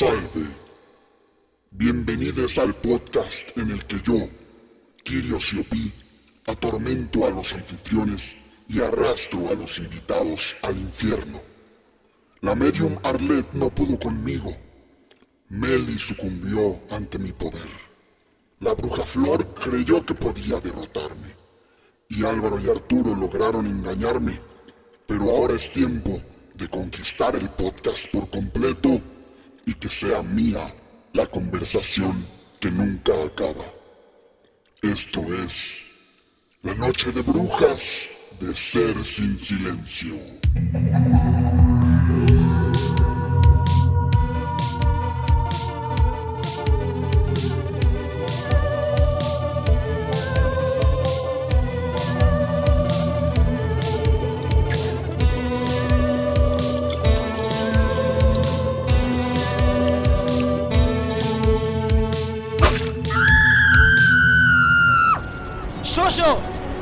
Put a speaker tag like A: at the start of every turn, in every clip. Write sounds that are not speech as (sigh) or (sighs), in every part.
A: Salve. Bienvenidos al podcast en el que yo, Kirio Siopi, atormento a los anfitriones y arrastro a los invitados al infierno. La medium Arlette no pudo conmigo. Meli sucumbió ante mi poder. La bruja Flor creyó que podía derrotarme. Y Álvaro y Arturo lograron engañarme. Pero ahora es tiempo de conquistar el podcast por completo y que sea mía la conversación que nunca acaba. Esto es la noche de brujas de ser sin silencio.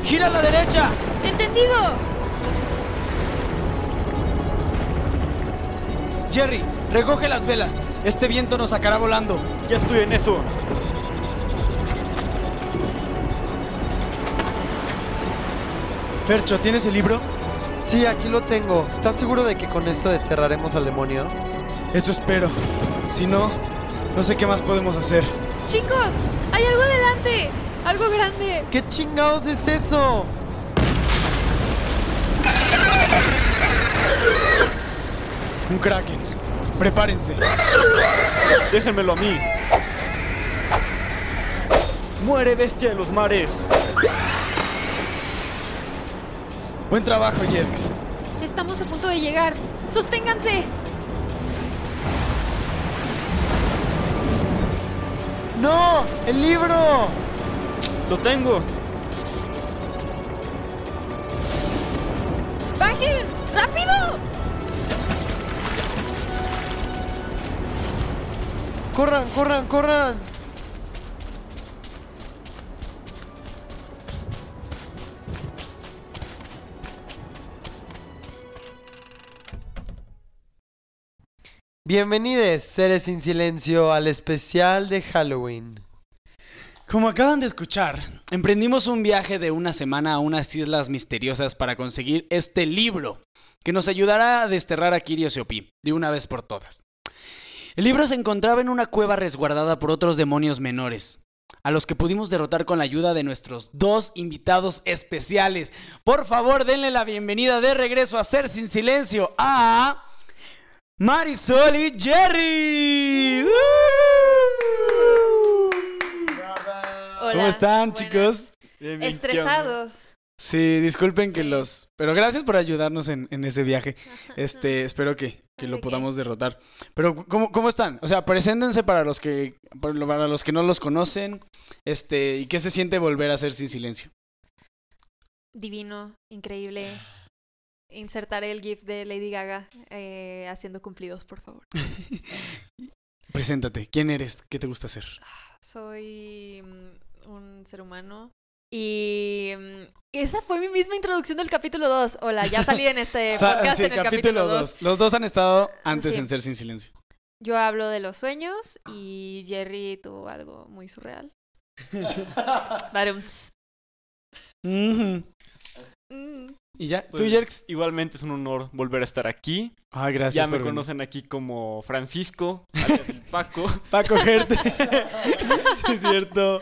B: ¡Gira a la derecha!
C: ¡Entendido!
B: Jerry, recoge las velas. Este viento nos sacará volando.
D: Ya estoy en eso.
B: Fercho, ¿tienes el libro?
E: Sí, aquí lo tengo. ¿Estás seguro de que con esto desterraremos al demonio?
B: Eso espero. Si no, no sé qué más podemos hacer.
C: Chicos, hay algo adelante. Algo grande.
E: ¿Qué chingados es eso?
B: Un kraken. Prepárense.
D: Déjenmelo a mí. Muere bestia de los mares.
B: Buen trabajo, Jerks.
C: Estamos a punto de llegar. ¡Sosténganse!
E: ¡No! ¡El libro!
D: Lo tengo.
C: ¡Bajen! ¡Rápido!
E: ¡Corran, corran, corran! Bienvenidos, seres sin silencio, al especial de Halloween.
B: Como acaban de escuchar, emprendimos un viaje de una semana a unas islas misteriosas para conseguir este libro, que nos ayudará a desterrar a Kirio Seopi de una vez por todas. El libro se encontraba en una cueva resguardada por otros demonios menores, a los que pudimos derrotar con la ayuda de nuestros dos invitados especiales. Por favor, denle la bienvenida de regreso a Ser Sin Silencio a Marisol y Jerry.
C: Hola.
B: ¿Cómo están,
C: Buenas.
B: chicos?
D: Bien.
C: Estresados.
B: Sí, disculpen que los... Pero gracias por ayudarnos en, en ese viaje. (laughs) Este, espero que, que
C: ¿De
B: lo
C: qué?
B: podamos derrotar. Pero, ¿cómo, ¿cómo están? O sea, preséntense para los que para lo- para los que no los conocen. Este, ¿y qué se siente volver a ser sin silencio?
C: Divino, increíble. Insertaré el GIF de Lady Gaga eh, haciendo cumplidos, por favor. (laughs)
B: Preséntate. ¿Quién eres? ¿Qué te gusta hacer?
C: Soy mm, un ser humano. Y mm, esa fue mi misma introducción del capítulo 2. Hola, ya salí en este (laughs) podcast
B: sí,
C: en el capítulo 2.
B: dos. Los dos han estado antes
C: Sí.
B: en ser sin silencio.
C: Yo hablo de los sueños y Jerry tuvo algo muy surreal. (laughs) Mm.
B: ¿Y ya? ¿Tú,
D: Pues,
B: Jerks?
D: Igualmente es un honor volver a estar aquí.
B: Ah, gracias.
D: ya me
B: por venir.
D: conocen aquí como Francisco, alias el Paco. (laughs)
B: Paco Gerte. sí, es cierto.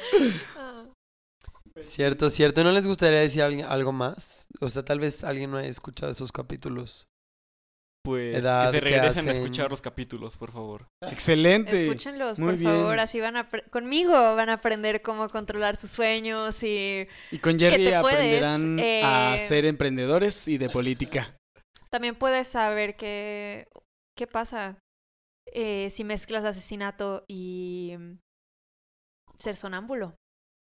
E: Cierto, cierto. ¿No les gustaría decir algo más? O sea, tal vez alguien no haya escuchado esos capítulos.
D: Pues
E: Edad,
D: que se
E: ¿qué
D: regresen a escuchar los capítulos, por favor.
B: Excelente.
C: Escúchenlos,
B: Muy
C: por favor. Así van a conmigo van a aprender cómo controlar sus sueños y
B: Y con Jerry
C: te puedes,
B: aprenderán a
C: eh,
B: ser emprendedores y de política.
C: también puedes saber qué, qué pasa eh, si mezclas asesinato y mm, ser sonámbulo.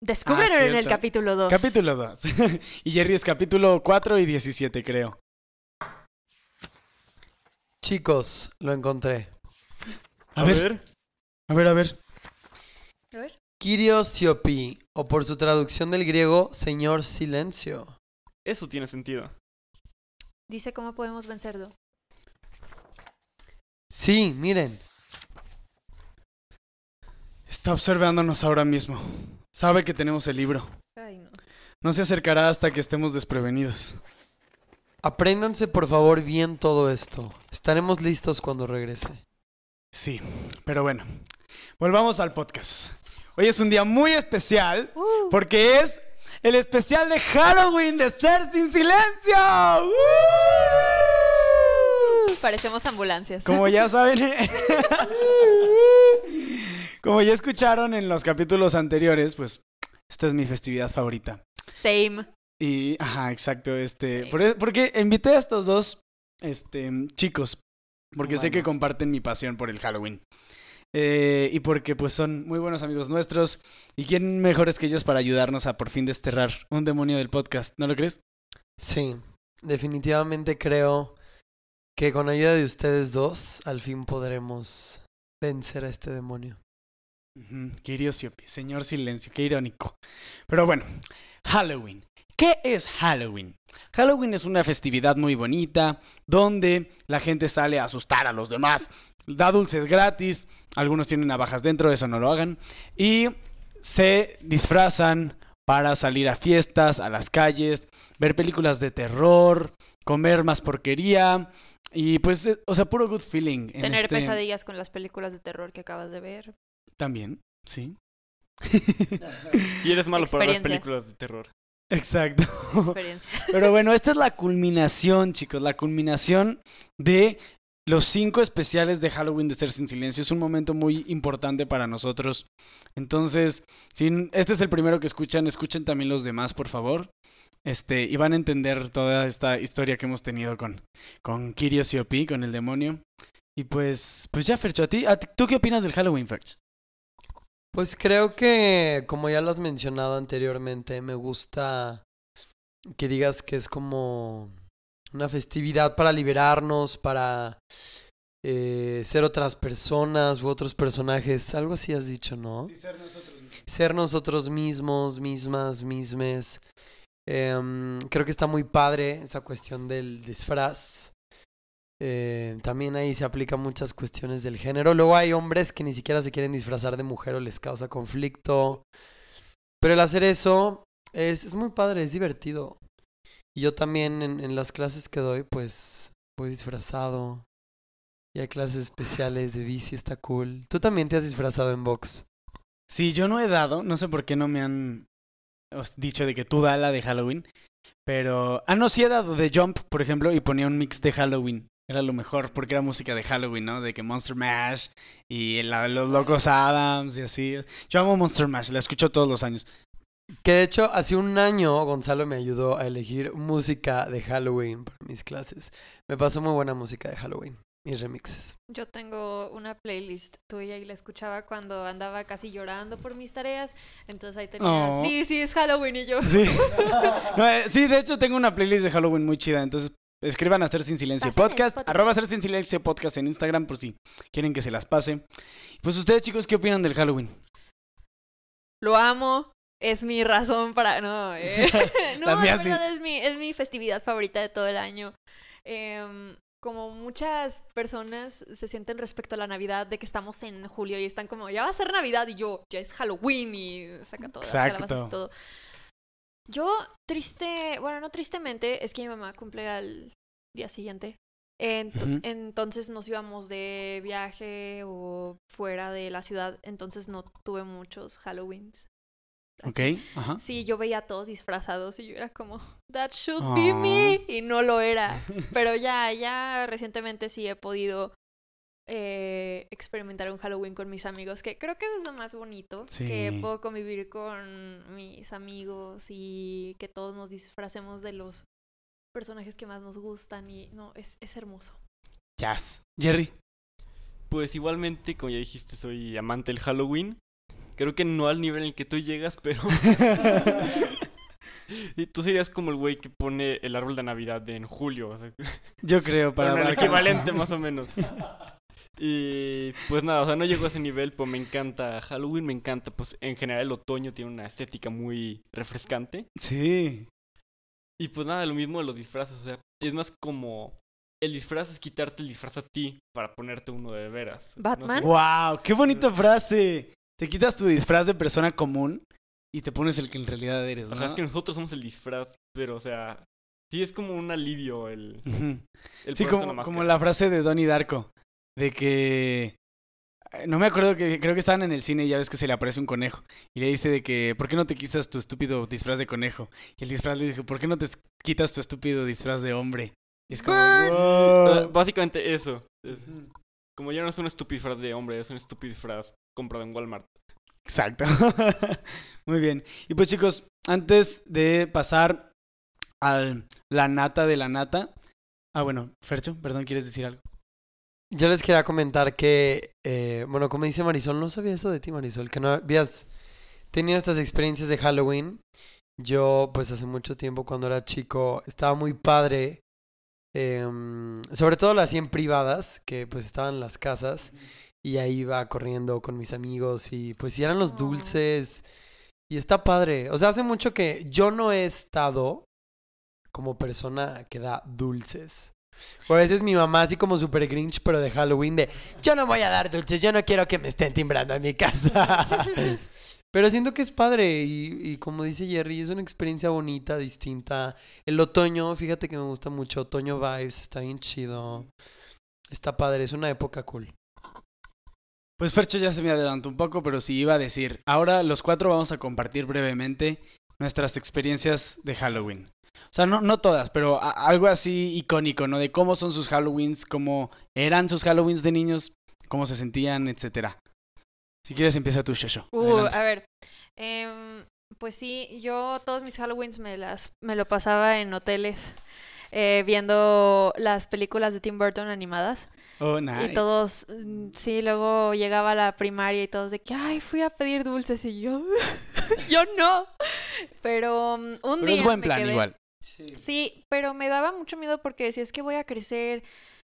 C: Descúbrelo en el
B: Ah,
C: capítulo 2.
B: Capítulo 2. (laughs) y Jerry es capítulo 4 y 17, creo.
E: Chicos, lo encontré.
B: A, ver, a ver, a ver.
C: A ver.
E: Kirio Siopi, o por su traducción del griego, Señor Silencio.
D: Eso tiene sentido.
C: Dice cómo podemos vencerlo.
E: Sí, miren.
B: Está observándonos ahora mismo. Sabe que tenemos el libro.
C: Ay, no.
B: No se acercará hasta que estemos desprevenidos.
E: Apréndanse por favor bien todo esto. Estaremos listos cuando regrese.
B: Sí, pero bueno. Volvamos al podcast. Hoy es un día muy especial
C: Uh,
B: porque es el especial de Halloween de Ser Sin Silencio. ¡Uh!
C: parecemos ambulancias.
B: Como ya saben, (laughs) (laughs) como ya escucharon en los capítulos anteriores, pues esta es mi festividad favorita.
C: Same.
B: Y, ajá, exacto, este, por e- porque invité a estos dos, este, chicos, porque sé que comparten mi pasión por el Halloween. Eh, y porque pues son muy buenos amigos nuestros. ¿Y quién mejores que ellos para ayudarnos a por fin desterrar un demonio del podcast? ¿No lo crees?
E: Sí, definitivamente creo que con ayuda de ustedes dos al fin podremos vencer a este demonio.
B: Ujú, Kirio Siopi, señor silencio, qué irónico. Pero bueno, Halloween. ¿Qué es Halloween? Halloween es una festividad muy bonita donde la gente sale a asustar a los demás, da dulces gratis, algunos tienen navajas dentro, eso no lo hagan, y se disfrazan para salir a fiestas, a las calles, ver películas de terror, comer más porquería y pues, o sea, puro good feeling. en
C: Tener
B: este-
C: pesadillas con las películas de terror que acabas de ver.
B: También, sí. (laughs)
D: Si eres malo para ver películas de terror.
B: Exacto.
C: Experiencia. (laughs)
B: Pero bueno, esta es la culminación, chicos, la culminación de los cinco especiales de Halloween de Ser Sin Silencio. Es un momento muy importante para nosotros. Entonces, si este es el primero que escuchan, escuchen también los demás, por favor. Este, y van a entender toda esta historia que hemos tenido con, con Kirio Siopi, con el demonio. Y pues, pues ya, Fercho, ¿a ti, a ti- ¿tú qué opinas del Halloween, Ferch?
E: Pues creo que, como ya lo has mencionado anteriormente, me gusta que digas que es como una festividad para liberarnos, para eh, ser otras personas u otros personajes. Algo así has dicho, ¿no? Ser nosotros mismos, mismas, mismes. Em, creo que está muy padre esa cuestión del disfraz. Eh, también ahí se aplican muchas cuestiones del género. Luego hay hombres que ni siquiera se quieren disfrazar de mujer o les causa conflicto. Pero el hacer eso es, es muy padre, es divertido. Y yo también en, en las clases que doy, pues voy disfrazado. Y hay clases especiales de bici, está cool. Tú también te has disfrazado en box.
B: Sí, yo no he dado, no sé por qué no me han dicho de que tú da la de Halloween, pero... Ah, no, sí he dado de Jump, por ejemplo, y ponía un mix de Halloween. Era lo mejor, porque era música de Halloween, ¿no? De que Monster Mash y la de los locos Adams y así. Yo amo Monster Mash, la escucho todos los años.
E: Que de hecho, hace un año Gonzalo me ayudó a elegir música de Halloween para mis clases. Me pasó muy buena música de Halloween, mis remixes.
C: Yo tengo una playlist tuya y la escuchaba cuando andaba casi llorando por mis tareas. Entonces ahí tenías,
B: Oh.
C: This is Halloween y yo.
B: Sí. (laughs) No, eh, sí, de hecho tengo una playlist de Halloween muy chida, entonces escriban a Hacer Sin Silencio Podcast,
C: Spotify.
B: arroba Hacer Sin Silencio Podcast en Instagram por si quieren que se las pase. Pues ustedes chicos, ¿qué opinan del Halloween?
C: Lo amo. Es mi razón para. No, eh. (laughs) (laughs) no
B: La
C: la,
B: mía sí.
C: verdad es mi, es mi festividad favorita de todo el año. Em, como muchas personas se sienten respecto a la Navidad, de que estamos en julio y están como, ya va a ser Navidad y yo, ya es Halloween y saca todas las calabazas y todo. Yo, triste, bueno, no tristemente, es que mi mamá cumple al día siguiente. Ent-. Entonces nos íbamos de viaje o fuera de la ciudad, entonces no tuve muchos Halloweens.
B: Ok, ajá.
C: Sí, yo veía a todos disfrazados y yo era como, that should be me.
B: Aw.
C: Y no lo era. (laughs) Pero ya, ya recientemente sí he podido eh, experimentar un Halloween con mis amigos, que creo que eso es lo más bonito, que puedo convivir con mis amigos y que todos nos disfracemos de los personajes que más nos gustan y no, es, es hermoso.
B: Jazz. Jerry.
D: Pues igualmente, como ya dijiste, soy amante del Halloween. Creo que no al nivel en el que tú llegas, pero... (laughs) (laughs) y tú serías como el güey que pone el árbol de Navidad en julio. O sea,
B: Yo creo para
D: bueno, el equivalente más o menos. (laughs) Y pues nada, o sea, no llego a ese nivel, pues me encanta Halloween, me encanta, pues en general el otoño tiene una estética muy refrescante.
B: Sí.
D: Y pues nada, lo mismo de los disfraces, o sea, es más como el disfraz es quitarte el disfraz a ti para ponerte uno de veras. No sé.
C: ¿Batman?
B: Wow, qué bonita frase. Te quitas tu disfraz de persona común y te pones el que en realidad eres,
D: O
B: ¿no?
D: sea, es que nosotros somos el disfraz, pero, o sea, sí es como un alivio el,
B: Sí, como, como la frase de Donnie Darko, de que... eh, No me acuerdo que creo que estaban en el cine y ya ves que se le aparece un conejo y le dice de que ¿por qué no te quitas tu estúpido disfraz de conejo? Y el disfraz le dijo ¿por qué no te quitas tu estúpido disfraz de hombre? Y es como "Wow".
D: Básicamente eso. Es- Como ya no es un estúpido disfraz de hombre, es un estúpido disfraz comprado en Walmart.
B: Exacto. (laughs) Muy bien. Y pues chicos, antes de pasar a la nata de la nata. Ah, bueno, Fercho, perdón, ¿quieres decir algo?
E: Yo les quería comentar que, eh, bueno, como dice Marisol, no sabía eso de ti, Marisol, que no habías tenido estas experiencias de Halloween. Yo, pues hace mucho tiempo, cuando era chico, estaba muy padre. em, sobre todo las 100 privadas, que pues estaban en las casas. Y ahí iba corriendo con mis amigos y pues sí eran los dulces. Y está padre. O sea, hace mucho que yo no he estado como persona que da dulces. O a veces mi mamá así como super grinch, pero de Halloween, de yo no voy a dar dulces, yo no quiero que me estén timbrando en mi casa. (laughs) pero siento que es padre y, y como dice Jerry, es una experiencia bonita, distinta. El otoño, fíjate que me gusta mucho, otoño vibes, está bien chido. Está padre, es una época cool.
B: Pues Fercho ya se me adelantó un poco, pero sí iba a decir. Ahora los cuatro vamos a compartir brevemente nuestras experiencias de Halloween. O sea, no, no todas, pero a- algo así icónico, ¿no? De cómo son sus Halloweens, cómo eran sus Halloweens de niños, cómo se sentían, etcétera. Si quieres empieza tú, Shosho.
C: Uh, a ver. em, pues sí, yo todos mis Halloweens me las me lo pasaba en hoteles eh, viendo las películas de Tim Burton animadas.
B: Oh, nice.
C: Y todos, mm, sí, luego llegaba a la primaria y todos de que, ay, fui a pedir dulces y yo, (laughs) yo no. Pero mm, un
B: Pero
C: día
B: es buen
C: me
B: plan
C: quedé-
B: igual.
C: Sí, pero me daba mucho miedo porque si es que voy a crecer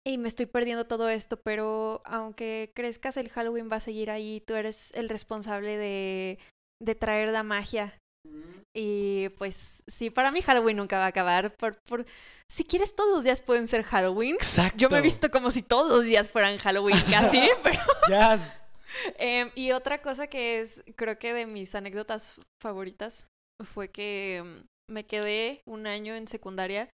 C: y me estoy perdiendo todo esto, pero aunque crezcas el Halloween va a seguir ahí, tú eres el responsable de, de traer la magia. Y pues sí, para mí Halloween nunca va a acabar. Por, por... Si quieres, todos los días pueden ser Halloween.
B: Exacto.
C: Yo me he visto como si todos los días fueran Halloween (laughs) casi, pero... (laughs)
B: Yes.
C: Em, y otra cosa que es, creo que de mis anécdotas favoritas fue que em, me quedé un año en secundaria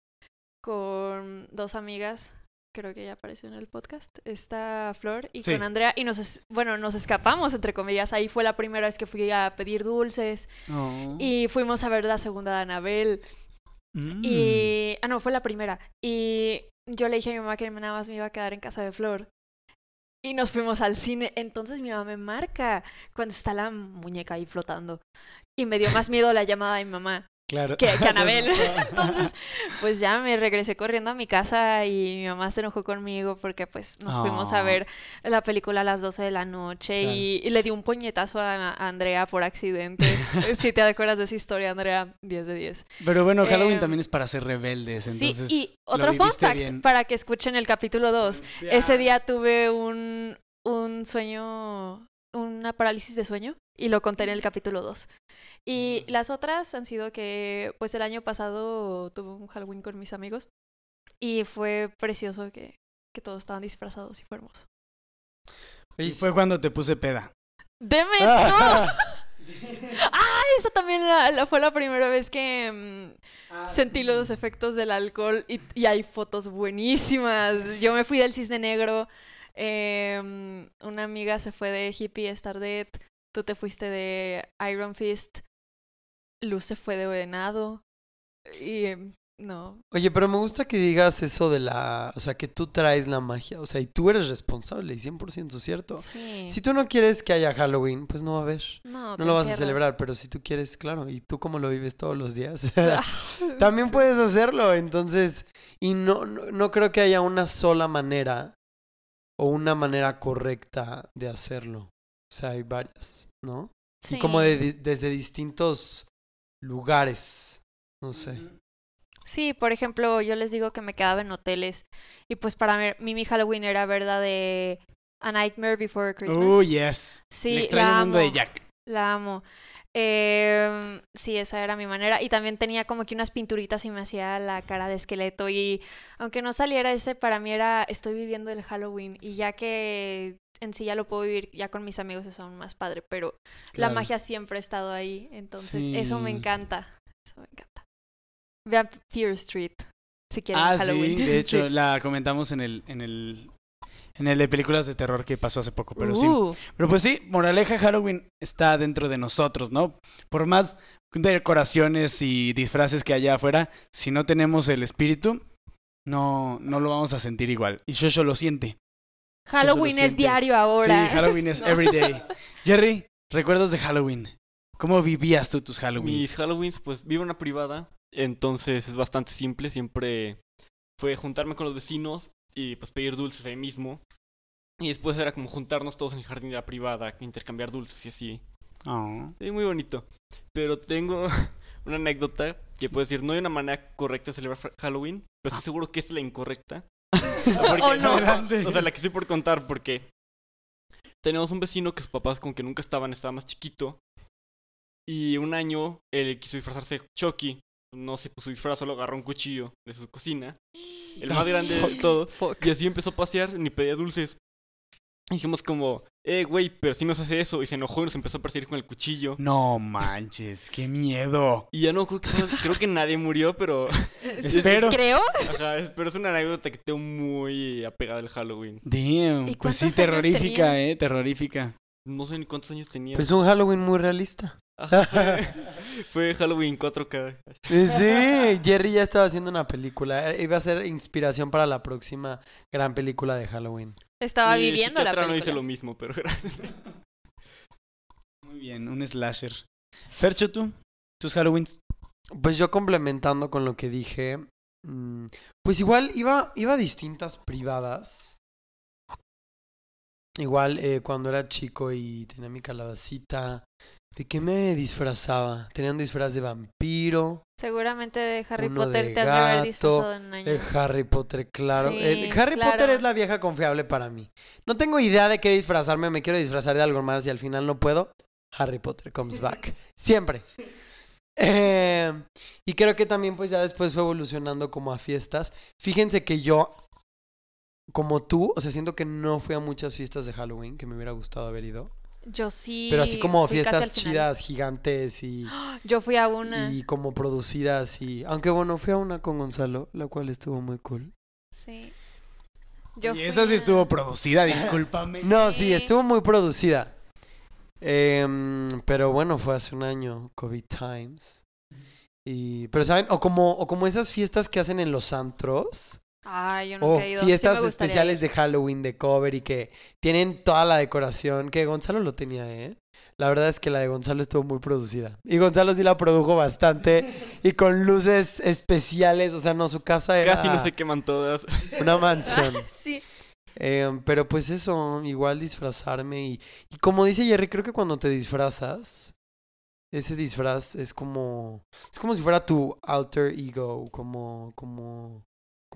C: con dos amigas, creo que ya apareció en el podcast, esta Flor y
B: Sí.
C: con Andrea, y nos, bueno, nos escapamos, entre comillas, ahí fue la primera vez que fui a pedir dulces
B: Oh.
C: y fuimos a ver la segunda de Anabel
B: Mm.
C: y... Ah, no, fue la primera. Y yo le dije a mi mamá que nada más me iba a quedar en casa de Flor. Y nos fuimos al cine. Entonces mi mamá me marca cuando está la muñeca ahí flotando. Y me dio más miedo la llamada de mi mamá
B: Claro.
C: que, que (laughs) Anabel. (laughs) Entonces, pues ya me regresé corriendo a mi casa y mi mamá se enojó conmigo porque pues nos fuimos a
B: Ah.
C: ver la película a las 12 de la noche
B: Claro.
C: y, y le di un puñetazo a, a Andrea por accidente. (laughs) si te acuerdas de esa historia, Andrea, 10 de 10.
B: Pero bueno, Halloween
C: Em,
B: también es para ser rebeldes, entonces
C: sí, y otro fun fact
B: bien.
C: para que escuchen el capítulo 2. Ese día tuve un, un sueño, una parálisis de sueño y lo conté en el capítulo 2. Y las otras han sido que, pues el año pasado tuve un Halloween con mis amigos y fue precioso que, que todos estaban disfrazados y fue hermoso.
B: Y fue cuando te puse peda.
C: ¡Deme! ¡No! (laughs) ¡Ah! Esa también la- la- fue la primera vez que mm, sentí los efectos del alcohol y, y hay fotos buenísimas. Yo me fui del cisne negro. Em, una amiga se fue de hippie Star Dead. Tú te fuiste de Iron Fist. Luz se fue de venado. Y em, no.
E: Oye, pero me gusta que digas eso de la... O sea, que tú traes la magia. O sea, y tú eres responsable, y 100% cierto.
C: Sí.
E: Si tú no quieres que haya Halloween, pues no va a haber.
C: no,
E: No lo vas a celebrar, pero si tú quieres, claro. Y tú como lo vives todos los días, (laughs) también puedes hacerlo. Entonces, y no, no, no creo que haya una sola manera o una manera correcta de hacerlo. O sea, hay varias, ¿no? Y como
C: Sí.
E: de, desde distintos lugares. No sé.
C: Sí, por ejemplo, yo les digo que me quedaba en hoteles y pues para mí, mi Halloween era verdad de A Nightmare Before Christmas.
B: Oh, yes.
C: sí,
B: El extraño
C: la
B: mundo de Jack.
C: La amo. Em, sí, esa era mi manera. Y también tenía como que unas pinturitas y me hacía la cara de esqueleto. Y aunque no saliera ese, para mí era estoy viviendo el Halloween. Y ya que en sí ya lo puedo vivir ya con mis amigos, es aún más padre, pero la magia siempre ha estado ahí, entonces eso me encanta, eso me encanta. Vean Fear Street, si quieren
B: Ah,
C: Halloween.
B: sí, de hecho, (laughs)
C: Sí.
B: la comentamos en el, en el, en el de películas de terror que pasó hace poco, pero sí.
C: Uh,
B: Pero pues sí, moraleja Halloween está dentro de nosotros, ¿no? Por más decoraciones y disfraces que haya afuera, si no tenemos el espíritu, no, no lo vamos a sentir igual. Y Shosho lo siente.
C: Halloween es
B: siente.
C: diario ahora.
B: Sí, Halloween es (laughs)
C: No.
B: everyday. Jerry, recuerdos de Halloween. ¿Cómo vivías tú tus Halloweens?
D: Mis Halloweens, pues vivo en una privada, entonces es bastante simple. Siempre fue juntarme con los vecinos y pues pedir dulces ahí mismo. Y después era como juntarnos todos en el jardín de la privada, intercambiar dulces y así.
B: Oh.
D: Sí, muy bonito. Pero tengo (laughs) una anécdota que puedo decir, no hay una manera correcta de celebrar Halloween, pero estoy seguro que es la incorrecta. (laughs) Porque-
C: Oh, no. (laughs)
D: O sea, la que estoy por contar porque tenemos un vecino que sus papás como que nunca estaban, estaba más chiquito. Y un año él quiso disfrazarse de Chucky. No se puso disfraz, solo agarró un cuchillo de su cocina. (gasps) El más grande de todo.
C: Fuck.
D: Y así empezó a pasear, ni pedía dulces. Y dijimos como, eh, güey, pero si nos hace eso. Y se enojó y nos empezó a perseguir con el cuchillo.
B: No manches, qué miedo.
D: Y ya no creo que, (laughs) creo que nadie murió, pero, (laughs)
B: Espero.
C: Creo.
D: ajá, es- pero es una anécdota que tengo muy apegada al Halloween.
B: Damn,
C: ¿Y
B: pues sí, terrorífica,
C: tenía?
B: eh, terrorífica.
D: No sé ni cuántos años tenía.
E: Pues un Halloween muy realista.
D: Ajá, (laughs) fue, Halloween 4K.
E: Eh, Sí, Jerry ya estaba haciendo una película. eh, Iba a ser inspiración para la próxima gran película de Halloween.
C: Estaba viviendo la película.
D: no dice lo mismo, pero (laughs)
B: Muy bien, un slasher. Fercho, tú, tus Halloweens.
E: Pues yo complementando con lo que dije, mm, pues igual iba, iba a distintas privadas. Igual eh, cuando era chico y tenía mi calabacita, ¿de qué me disfrazaba? Tenía un disfraz de vampiro,
C: Seguramente de Harry
E: Uno
C: Potter
E: de
C: te haber
E: gato,
C: disfrazado en un año.
E: de Harry Potter, claro.
C: Sí,
E: El- Harry
C: claro.
E: Potter es la vieja confiable para mí. No tengo idea de qué disfrazarme, me quiero disfrazar de algo más y al final no puedo. Harry Potter comes back. (laughs) Siempre. Eh, y creo que también pues ya después fue evolucionando como a fiestas. Fíjense que yo, como tú, o sea, siento que no fui a muchas fiestas de Halloween que me hubiera gustado haber ido.
C: Yo sí.
E: Pero así como
C: fui casi
E: fiestas chidas, gigantes y, (gasps)
C: Yo fui a una.
E: y como producidas y... Aunque bueno, fui a una con Gonzalo, la cual estuvo muy cool.
C: Sí. Yo
B: y esa sí
C: a-
B: estuvo producida, discúlpame.
E: No, sí,
C: Sí.
E: estuvo muy producida. Em, pero bueno, fue hace un año, COVID Times. Y, pero saben, o como, o como esas fiestas que hacen en los antros,
C: Ay, yo
E: o
C: nunca he ido. Sí me
E: fiestas especiales
C: ir.
E: de Halloween, de cover y que tienen toda la decoración, que Gonzalo lo tenía, ¿eh? La verdad es que la de Gonzalo estuvo muy producida. Y Gonzalo sí la produjo bastante (laughs) y con luces especiales, o sea, no, su casa era
D: casi no se queman todas. (laughs)
E: una mansión. (laughs)
C: Sí.
E: Em, pero pues eso, igual disfrazarme y, y como dice Jerry, creo que cuando te disfrazas, ese disfraz es como, es como si fuera tu alter ego, como, como,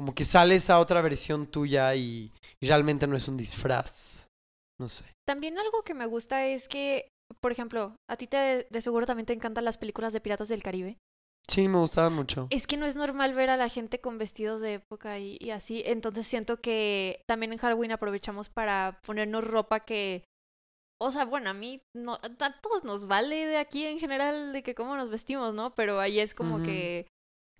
E: como que sales a otra versión tuya y, y realmente no es un disfraz. No sé.
C: También algo que me gusta es que, por ejemplo, a ti te, de seguro también te encantan las películas de Piratas del Caribe.
E: Sí, me gustaban mucho.
C: Es que no es normal ver a la gente con vestidos de época y, y así. Entonces siento que también en Halloween aprovechamos para ponernos ropa que. O sea, bueno, a mí no, a todos nos vale de aquí en general de que cómo nos vestimos, ¿no? Pero ahí es como que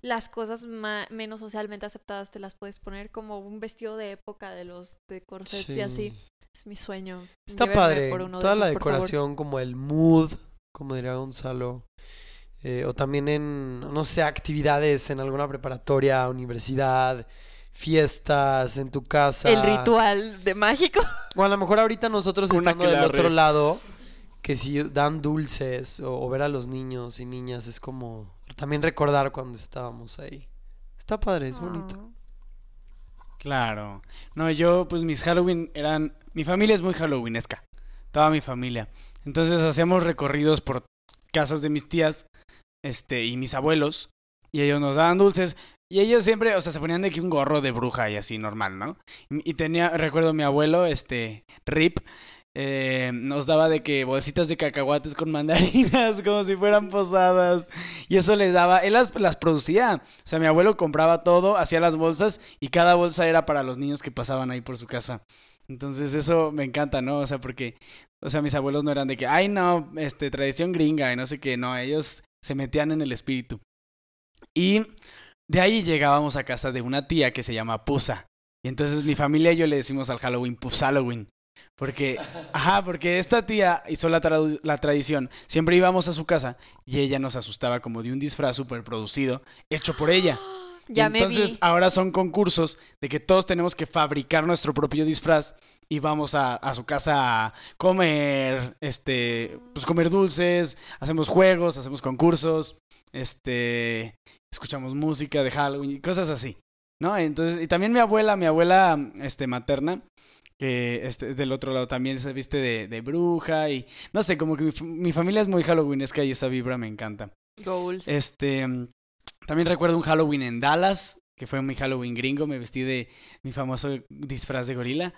C: las cosas ma- menos socialmente aceptadas te las puedes poner como un vestido de época de los de corsets y así.
E: Sí.
C: Es mi sueño.
E: Está padre.
C: por uno de
E: Toda la
C: esos,
E: decoración, como el mood, como diría Gonzalo. Eh, o también en, no sé, actividades en alguna preparatoria, universidad, fiestas, en tu casa.
C: El ritual de mágico.
E: O a lo mejor ahorita nosotros
D: una
E: estando del otro lado, que si dan dulces o, o ver a los niños y niñas, es como también recordar cuando estábamos ahí. Está padre, es bonito.
C: Oh.
B: Claro. No, yo, pues mis Halloween eran. Mi familia es muy Halloweenesca. Toda mi familia. Entonces hacíamos recorridos por casas de mis tías este, y mis abuelos. Y ellos nos daban dulces. Y ellos siempre, o sea, se ponían de que un gorro de bruja y así, normal, ¿no? Y, y tenía, recuerdo mi abuelo, este, Rip, eh, nos daba de que bolsitas de cacahuates con mandarinas, (laughs) como si fueran posadas. Y eso les daba, él las, las producía. O sea, mi abuelo compraba todo, hacía las bolsas y cada bolsa era para los niños que pasaban ahí por su casa. Entonces eso me encanta, ¿no? O sea, porque, o sea, mis abuelos no eran de que, ay, no, este, tradición gringa y no sé qué, no, ellos se metían en el espíritu. Y de ahí llegábamos a casa de una tía que se llama Pusa. Y entonces mi familia y yo le decimos al Halloween Pus Halloween. Porque, ajá, porque esta tía hizo la, la tradición. Siempre íbamos a su casa y ella nos asustaba como de un disfraz súper producido hecho por ella. (gasps)
C: Ya
B: Entonces,
C: me vi.
B: ahora son concursos de que todos tenemos que fabricar nuestro propio disfraz y vamos a, a su casa a comer, este, pues comer dulces, hacemos juegos, hacemos concursos, este, escuchamos música de Halloween y cosas así, ¿no? Entonces, y también mi abuela, mi abuela, este, materna, que este, del otro lado también se viste de, de bruja y, no sé, como que mi, familia es muy halloweenesca y esa vibra me encanta.
C: Goals.
B: Este, mm, también recuerdo un Halloween en Dallas, que fue mi Halloween gringo, me vestí de mi famoso disfraz de gorila.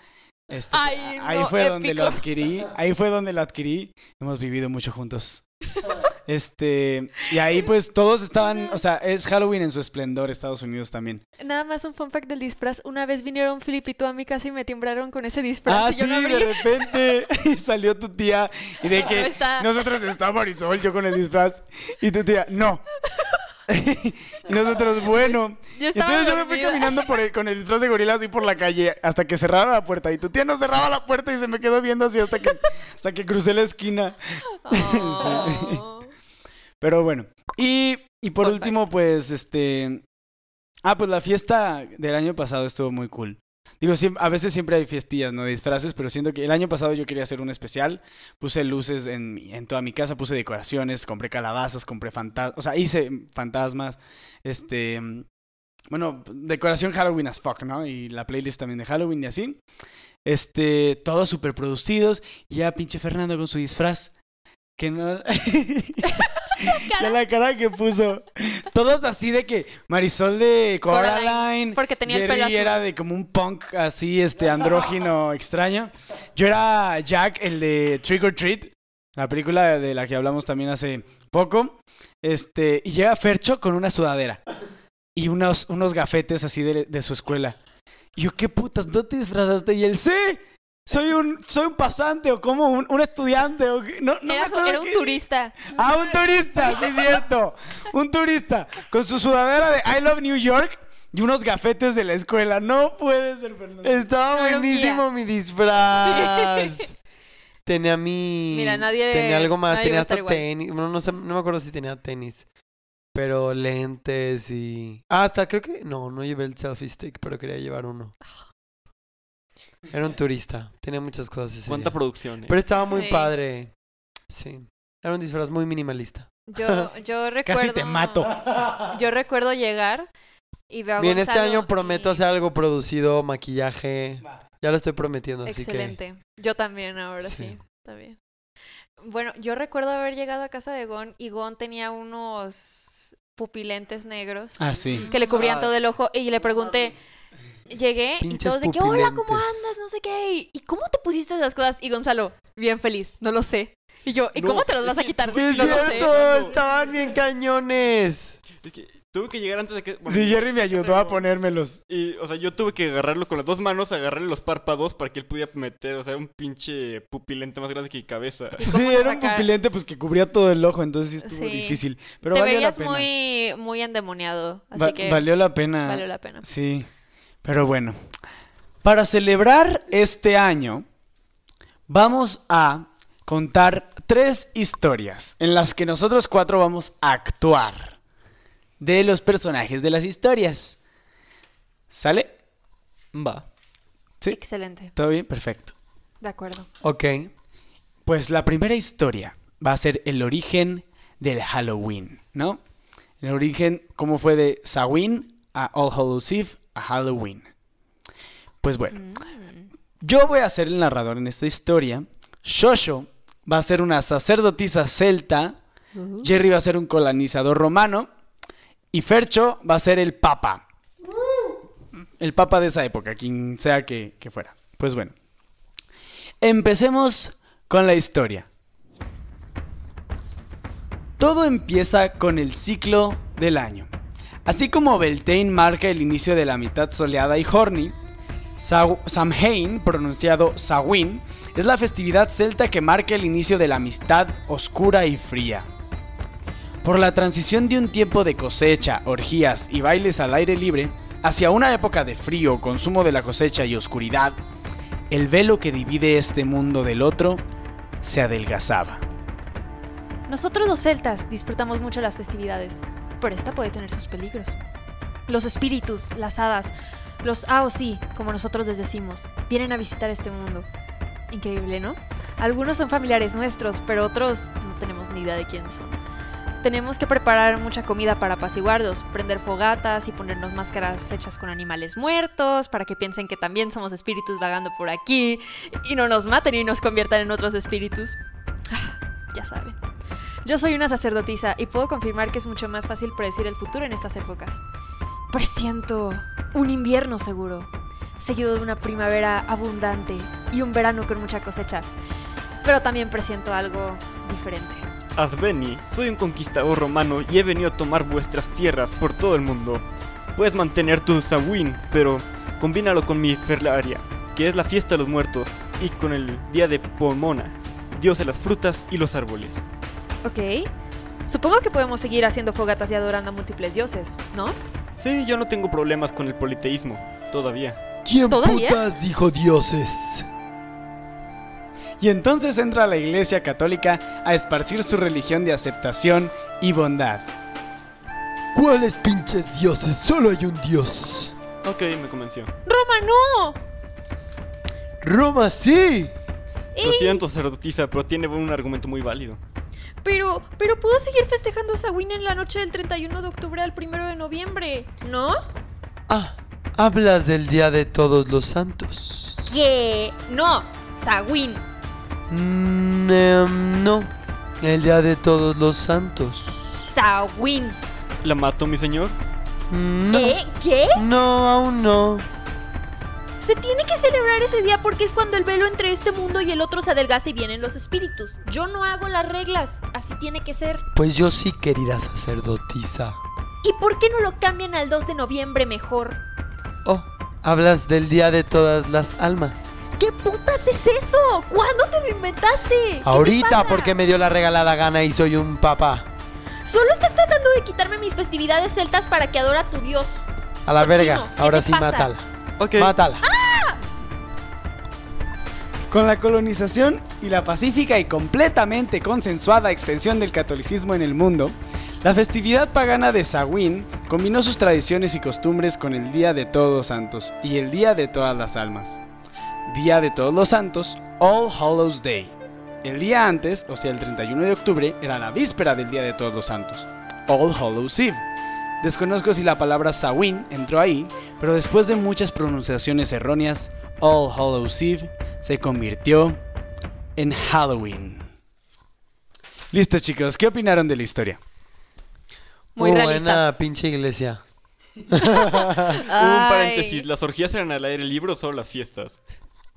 B: Este,
C: Ay,
B: ahí
C: no,
B: fue donde lo adquirí, ahí fue donde lo adquirí. Hemos vivido mucho juntos. (laughs) Este, y ahí pues todos estaban, o sea, es Halloween en su esplendor, Estados Unidos también.
C: Nada más un fun fact del disfraz. Una vez vinieron tú a mi casa y me timbraron con ese disfraz.
B: Ah,
C: y yo
B: sí,
C: no abrí.
B: de repente (laughs) salió tu tía y de (laughs) que
C: está.
B: nosotros está Marisol, yo con el disfraz y tu tía, no. (laughs) y nosotros, bueno.
C: Yo
B: entonces yo me fui caminando por el- con el disfraz de gorila así por la calle hasta que cerrara la puerta. Y tu tía no cerraba la puerta y se me quedó viendo así hasta que, hasta que crucé la esquina.
C: Oh.
B: Pero bueno. Y, y por último, pues, este... Ah, pues la fiesta del año pasado estuvo muy cool. Digo, a veces siempre hay fiestillas, ¿no? De disfraces, pero siento que el año pasado yo quería hacer un especial. Puse luces en, en toda mi casa, puse decoraciones, compré calabazas, compré fantasmas, o sea, hice fantasmas, este... Bueno, decoración Halloween as fuck, ¿no? Y la playlist también de Halloween y así. Este, todos súper producidos. Y ya pinche Fernando con su disfraz. Que no... (laughs) ya (laughs) la cara que puso. Todos así de que Marisol de Coraline.
C: Coraline, porque tenía el
B: Jerry
C: pelo azul.
B: era de como un punk así, este, andrógino (laughs) extraño. Yo era Jack, el de Trick or Treat. La película de la que hablamos también hace poco. Este, y llega Fercho con una sudadera. Y unos, unos gafetes así de, de su escuela. Y yo, ¿qué putas? ¿No te disfrazaste? Y él, sí. Soy un, soy un pasante o como un, un estudiante. O, qué". no, no
C: Era, un
B: qué-
C: turista.
B: Ah, un turista, sí es cierto. Un turista con su sudadera de I Love New York y unos gafetes de la escuela. No puede ser, Fernando.
E: Estaba
C: No
E: buenísimo mi disfraz. (laughs) Tenía mi.
C: Mira, nadie-
E: Tenía algo más. Tenía hasta tenis. Bueno, no, sé, no me acuerdo si tenía tenis. Pero lentes y. Ah, hasta creo que. No, no llevé el selfie stick, pero quería llevar uno. Era un turista. Tenía muchas cosas ese
D: ¿Cuánta
E: día.
D: producción? eh?
E: Pero estaba muy
C: Sí.
E: padre. Sí. Era un disfraz muy minimalista.
C: Yo, (laughs) yo recuerdo.
B: Casi te mato. (laughs)
C: Yo recuerdo llegar y veo a
E: Bien, este
C: Gonzalo
E: año prometo
C: y-
E: hacer algo producido, maquillaje. Ya lo estoy prometiendo, así que.
C: Excelente. Yo también, ahora sí.
E: Sí.
C: También. Bueno, yo recuerdo haber llegado a casa de Gon y Gon tenía unos pupilentes negros
B: Ah, sí.
C: que le cubrían
D: Ah.
C: todo el ojo y le pregunté. Llegué y todos de que, hola, ¿cómo andas? No sé qué. ¿Y cómo te pusiste esas cosas? Y Gonzalo, bien feliz, no lo sé. Y yo, ¿y
D: No,
C: cómo te los
D: es
C: vas a quitar?
E: ¡Sí es
C: no sé.
E: cierto! ¡Estaban bien cañones!
D: Es que tuve que llegar antes de que... bueno,
B: Sí, Jerry me ayudó a ponérmelos.
D: Y, o sea, yo tuve que agarrarlo con las dos manos, agarrarle los párpados para que él pudiera meter, o sea, era un pinche pupilente más grande que mi cabeza.
C: ¿Y cómo
B: Sí, era un pupilente pues que cubría todo el ojo, entonces sí estuvo
C: Sí.
B: difícil. Pero
C: Te
B: valió la
C: veías
B: pena.
C: muy, muy endemoniado. Así
B: Va-
C: que
B: Valió la pena.
C: valió la pena.
B: Sí, pero bueno. Para celebrar este año, vamos a contar tres historias en las que nosotros cuatro vamos a actuar de los personajes de las historias. ¿Sale?
D: Va.
B: ¿Sí?
C: Excelente.
B: ¿Todo bien? Perfecto.
C: De acuerdo.
E: Ok.
B: Pues la primera historia va a ser el origen del Halloween, ¿no? El origen, cómo fue de Samhain a All Hallows Eve a Halloween. Pues bueno,
C: Mm.
B: yo voy a ser el narrador en esta historia. Shosho va a ser una sacerdotisa celta.
C: Uh.
B: Jerry va a ser un colonizador romano. Y Fercho va a ser el papa. El papa de esa época, quien sea que, que fuera. Pues bueno. Empecemos con la historia. Todo empieza con el ciclo del año. Así como Beltane marca el inicio de la mitad soleada y horny, Sa- Samhain, pronunciado Samhain, es la festividad celta que marca el inicio de la amistad oscura y fría. Por la transición de un tiempo de cosecha, orgías y bailes al aire libre hacia una época de frío, consumo de la cosecha y oscuridad, el velo que divide este mundo del otro se adelgazaba.
C: Nosotros los celtas disfrutamos mucho las festividades, pero esta puede tener sus peligros. Los espíritus, las hadas, los Aosi, como nosotros les decimos, vienen a visitar este mundo. Increíble, ¿no? Algunos son familiares nuestros, pero otros no tenemos ni idea de quiénes son. Tenemos que preparar mucha comida para apaciguarlos, prender fogatas y ponernos máscaras hechas con animales muertos para que piensen que también somos espíritus vagando por aquí y no nos maten y nos conviertan en otros espíritus. Ah, (sighs) ya saben. Yo soy una sacerdotisa y puedo confirmar que es mucho más fácil predecir el futuro en estas épocas. Presiento un invierno seguro, seguido de una primavera abundante y un verano con mucha cosecha. Pero también presiento algo diferente.
D: Adveni, soy un conquistador romano y he venido a tomar vuestras tierras por todo el mundo. Puedes mantener tu Samhain, pero combínalo con mi Ferlaria, que es la fiesta de los muertos, y con el día de Pomona, dios de las frutas y los árboles.
C: Ok. Supongo que podemos seguir haciendo fogatas y adorando a múltiples dioses, ¿no?
D: Sí, yo no tengo problemas con el politeísmo, todavía.
E: ¿Quién
C: ¿Todavía?
E: putas dijo dioses?
B: Y entonces entra a la Iglesia Católica a esparcir su religión de aceptación y bondad.
E: ¿Cuáles pinches dioses? Solo hay un dios.
D: Ok, me convenció.
C: ¡Roma, no!
E: Roma sí.
D: Lo siento, sacerdotisa, pero tiene un argumento muy válido.
C: Pero, pero puedo seguir festejando Samhain en la noche del 31 de octubre al 1 de noviembre, ¿no?
E: Ah, hablas del día de todos los santos.
C: ¿Qué? No, Samhain.
E: Mm, em, no, el día de todos los santos.
C: Samhain.
D: ¿La mato, mi señor?
E: Mm, No,
C: ¿Eh? ¿Qué?
E: no, aún no.
C: Se tiene que celebrar ese día porque es cuando el velo entre este mundo y el otro se adelgaza y vienen los espíritus. Yo no hago las reglas, así tiene que ser.
E: Pues yo sí, querida sacerdotisa.
C: ¿Y por qué no lo cambian al 2 de noviembre mejor?
E: Oh, hablas del día de todas las almas.
C: ¿Qué putas es eso? ¿Cuándo te lo inventaste? ¿Qué te
E: Ahorita, porque me dio la regalada gana y soy un papá.
C: Solo estás tratando de quitarme mis festividades celtas para que adora a tu dios.
E: A la
C: Cochino,
E: verga,
C: ¿qué
E: ahora sí
C: pasa?
E: mátala.
D: Ok.
E: Mátala.
B: Con la colonización y la pacífica y completamente consensuada extensión del catolicismo en el mundo, la festividad pagana de Samhain combinó sus tradiciones y costumbres con el Día de Todos Santos y el Día de Todas las Almas. Día de Todos los Santos, All Hallows Day. El día antes, o sea el 31 de octubre, era la víspera del Día de Todos los Santos, All Hallows Eve. Desconozco si la palabra Samhain entró ahí, pero después de muchas pronunciaciones erróneas, All Hallows Eve se convirtió en Halloween. Listo chicos, ¿qué opinaron de la historia?
C: Muy
E: Uh,
C: realista.
E: buena pinche iglesia. (laughs)
D: Hubo un paréntesis. ¿Las orgías eran al aire libre o solo las fiestas?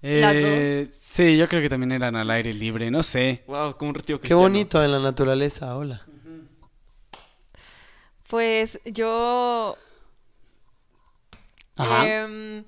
C: Las
B: Eh, Sí, yo creo que también eran al aire libre, no sé.
D: Wow, como un retiro
E: Qué bonito en la naturaleza, hola.
C: Pues yo
B: Ajá.
C: em,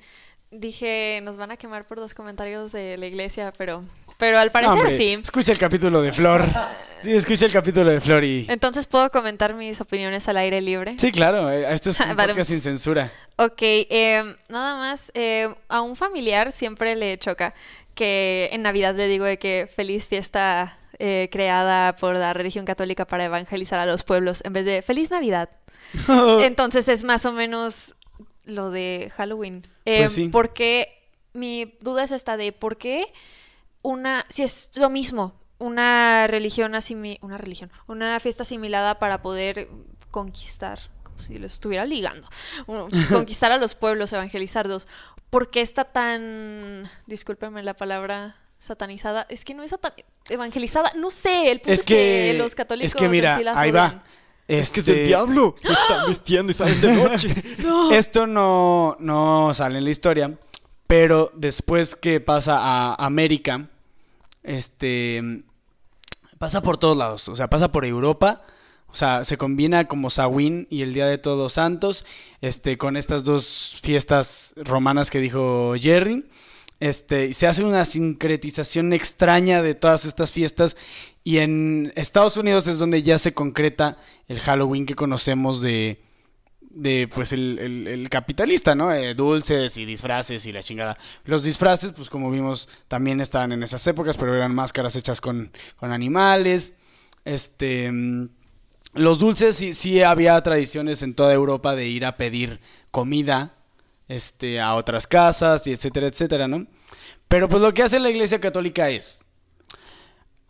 C: dije, nos van a quemar por los comentarios de la iglesia, pero, pero al parecer
B: hombre,
C: sí.
B: Escucha el capítulo de Flor. (laughs) Sí, escucha el capítulo de Flor y...
C: Entonces puedo comentar mis opiniones al aire libre.
B: Sí, claro, eh, esto es (laughs) un podcast sin censura.
C: Ok, em, nada más, em, a un familiar siempre le choca que en Navidad le digo de que feliz fiesta eh, creada por la religión católica para evangelizar a los pueblos en vez de feliz Navidad. (laughs) Entonces es más o menos lo de Halloween. Em,
B: Pues sí.
C: Porque mi duda es esta de por qué una, si es lo mismo, una religión asimi- una religión, una fiesta asimilada para poder conquistar, como si lo estuviera ligando, (laughs) conquistar a los pueblos, evangelizarlos. ¿Por qué está tan, discúlpenme la palabra satanizada? Es que no es satan- evangelizada, no sé, el punto es,
B: Es que,
C: los católicos
B: es que mira,
C: en sí las
B: ahí
C: odian.
B: va.
D: Es que es
B: Este,
D: el diablo. que (gasps) están vistiendo y salen de noche. (laughs)
B: Esto no, no sale en la historia, pero después que pasa a América, este pasa por todos lados, o sea, pasa por Europa, O sea, se combina como Samhain y el Día de Todos Santos, este, con estas dos fiestas romanas que dijo Jerry. Este, se hace una sincretización extraña de todas estas fiestas y en Estados Unidos es donde ya se concreta el Halloween que conocemos de, pues el capitalista, ¿no? Eh, dulces y disfraces y la chingada. Los disfraces, pues como vimos, también estaban en esas épocas, pero eran máscaras hechas con, con animales. Este, mm, los dulces sí, sí había tradiciones en toda Europa de ir a pedir comida este, a otras casas y etcétera, etcétera, ¿no? Pero pues lo que hace la Iglesia Católica es,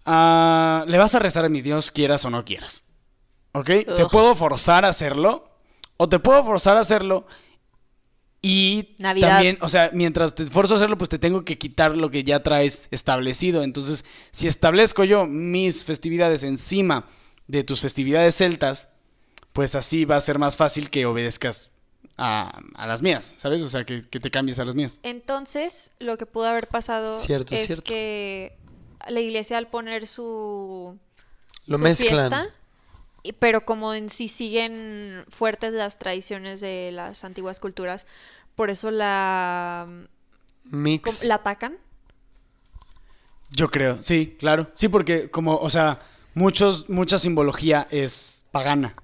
B: ah, le vas a rezar a mi Dios quieras o no quieras, ¿ok? Te puedo forzar a hacerlo o te puedo forzar a hacerlo y
C: Navidad.
B: también, o sea, mientras te esfuerzo a hacerlo, pues te tengo que quitar lo que ya traes establecido. Entonces, si establezco yo mis festividades encima de tus festividades celtas, pues así va a ser más fácil que obedezcas a, a las mías, ¿sabes? O sea, que, que te cambies a las mías.
C: Entonces, lo que pudo haber pasado
E: Cierto,
C: es
E: cierto.
C: que la iglesia al poner su,
E: Lo
C: su
E: mezclan.
C: fiesta, pero como en sí siguen fuertes las tradiciones de las antiguas culturas, por eso la,
E: Mix.
C: la atacan.
B: Yo creo, sí, claro. Sí, porque como, o sea, muchos, mucha simbología es pagana,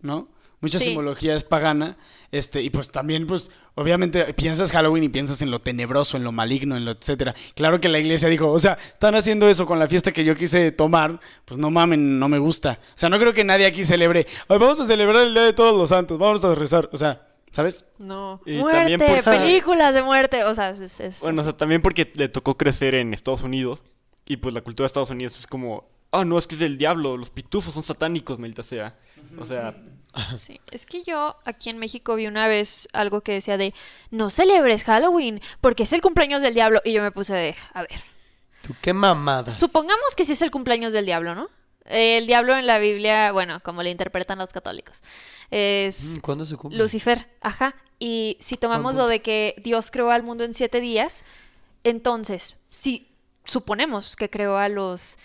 B: ¿no? Mucha
C: Sí.
B: simbología es pagana. Este, y pues también, pues, obviamente piensas Halloween y piensas en lo tenebroso, en lo maligno, en lo etcétera. Claro que la iglesia dijo, o sea, están haciendo eso con la fiesta que yo quise tomar, pues no mamen, no me gusta. O sea, no creo que nadie aquí celebre, "Ay, vamos a celebrar el Día de Todos los Santos, vamos a rezar. O sea, ¿sabes?
C: No.
D: Y
C: muerte, (laughs) películas de muerte. O sea, es, es-
D: Bueno, o
C: así.
D: sea, también porque le tocó crecer en Estados Unidos. Y pues la cultura de Estados Unidos es como, ah, no, es que es del diablo, los pitufos son satánicos, maldita sea. O sea, (laughs)
C: Sí, es que yo aquí en México vi una vez algo que decía de no celebres Halloween porque es el cumpleaños del diablo y yo me puse de, a ver,
E: ¿Tú qué mamada?
C: supongamos que sí es el cumpleaños del diablo, ¿no? El diablo en la Biblia, bueno, como le interpretan los católicos, es
E: ¿Cuándo se cumple?
C: Lucifer, ajá. Y si tomamos lo de que Dios creó al mundo en siete días, entonces, si suponemos que creó a los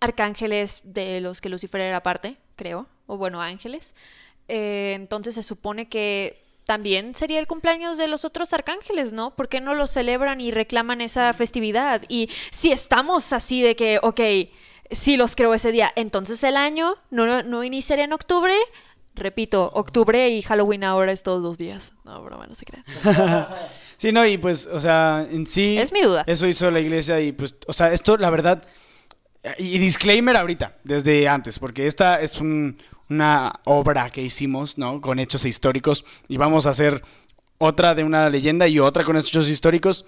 C: arcángeles de los que Lucifer era parte, creo, o bueno, ángeles, eh, entonces se supone que también sería el cumpleaños de los otros arcángeles, ¿no? ¿Por qué no lo celebran y reclaman esa festividad? Y si estamos así de que, ok, si los creo ese día, entonces el año no, no iniciaría en octubre. Repito, octubre y Halloween ahora es todos los días. No, broma, no se crea. (laughs)
B: Sí, no, y pues, o sea, en sí...
C: Es mi duda.
B: Eso hizo la iglesia y pues, o sea, esto la verdad, y disclaimer ahorita, desde antes, porque esta es un- una obra que hicimos, ¿no? Con hechos históricos y vamos a hacer otra de una leyenda y otra con hechos históricos.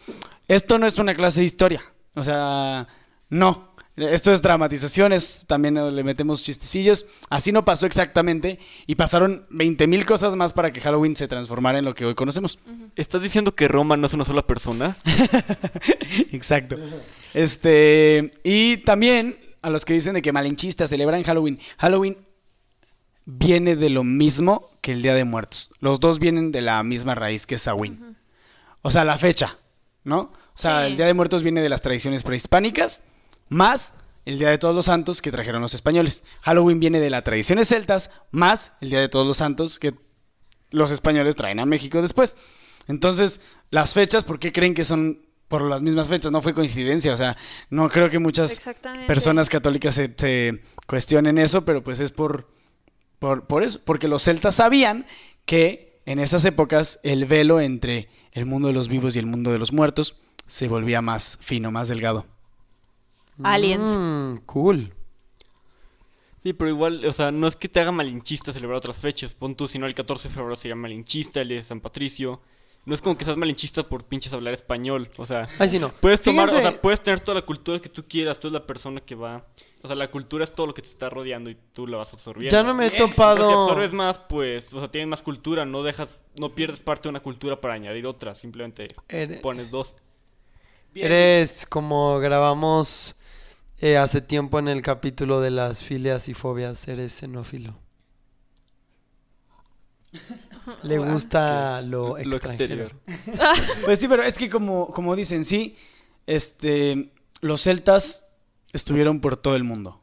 B: Esto no es una clase de historia, o sea, no. Esto es dramatización, es- también le metemos chistecillos. Así no pasó exactamente y pasaron 20.000 cosas más para que Halloween se transformara en lo que hoy conocemos.
D: ¿estás diciendo que Roma no es una sola persona? (laughs)
B: Exacto. Este, y también a los que dicen de que malinchistas celebran Halloween. Halloween viene de lo mismo que el Día de Muertos. Los dos vienen de la misma raíz que es Samhain. O sea, la fecha, ¿no? O sea,
C: Sí.
B: el Día de Muertos viene de las tradiciones prehispánicas más el Día de Todos los Santos que trajeron los españoles. Halloween viene de las tradiciones celtas más el Día de Todos los Santos que los españoles traen a México después. Entonces, las fechas, ¿por qué creen que son por las mismas fechas? No fue coincidencia, o sea, no creo que muchas personas católicas se, se cuestionen eso, pero pues es por, por, por eso, porque los celtas sabían que en esas épocas el velo entre el mundo de los vivos y el mundo de los muertos se volvía más fino, más delgado.
C: Aliens.
E: Mm, cool.
D: Sí, pero igual, o sea, no es que te haga malinchista celebrar otras fechas. Pon tú, si no, el 14 de febrero sería malinchista, el día de San Patricio. No es como que seas malinchista por pinches hablar español. O sea,
E: Ay, sí, no.
D: puedes tomar, o sea, puedes tener toda la cultura que tú quieras. Tú eres la persona que va. O sea, la cultura es todo lo que te está rodeando y tú la vas absorbiendo.
E: Ya no me he
D: Entonces, si
E: topado.
D: absorbes más, pues, o sea, tienes más cultura. No dejas, no pierdes parte de una cultura para añadir otra. Simplemente pones dos.
E: Eres como grabamos eh, hace tiempo en el capítulo de las filias y fobias, eres xenófilo. (laughs) Le gusta lo
D: exterior. (laughs)
B: Pues sí, pero es que como, como dicen, sí, este, los celtas estuvieron por todo el mundo.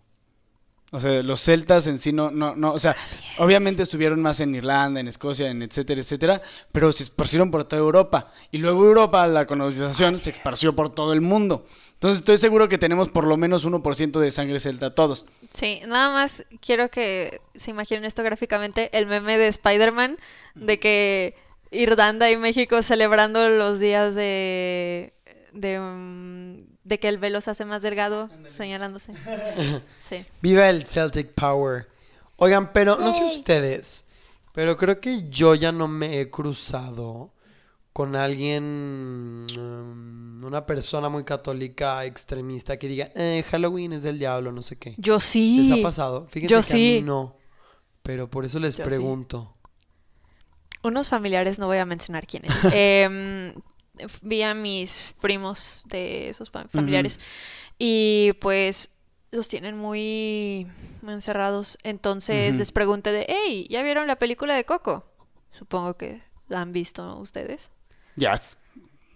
B: O sea, los celtas en sí no, no, no, o sea, obviamente estuvieron más en Irlanda, en Escocia, en etcétera, etcétera, pero se esparcieron por toda Europa. Y luego Europa, la colonización, se esparció por todo el mundo. Entonces estoy seguro que tenemos por lo menos 1% de sangre celta todos.
C: Sí, nada más quiero que se imaginen esto gráficamente, el meme de Spider-Man, de que Irlanda y México celebrando los días de, de, mm, de que el velo se hace más delgado, señalándose. (laughs) Sí.
E: Viva el Celtic Power. Oigan, pero no sé ustedes, pero creo que yo ya no me he cruzado con alguien, mm, una persona muy católica, extremista, que diga, eh, Halloween es del diablo, no sé qué.
C: Yo sí.
E: ¿Les ha pasado? Fíjense
C: Yo
E: que a mí
C: sí.
E: no. Pero por eso les
C: Yo sí.
E: pregunto.
C: Unos familiares, no voy a mencionar quiénes. (laughs) f- vi a mis primos de esos familiares y pues los tienen muy encerrados. Entonces les pregunté de, hey, ¿ya vieron la película de Coco? Supongo que la han visto ¿no? ustedes.
B: Ya.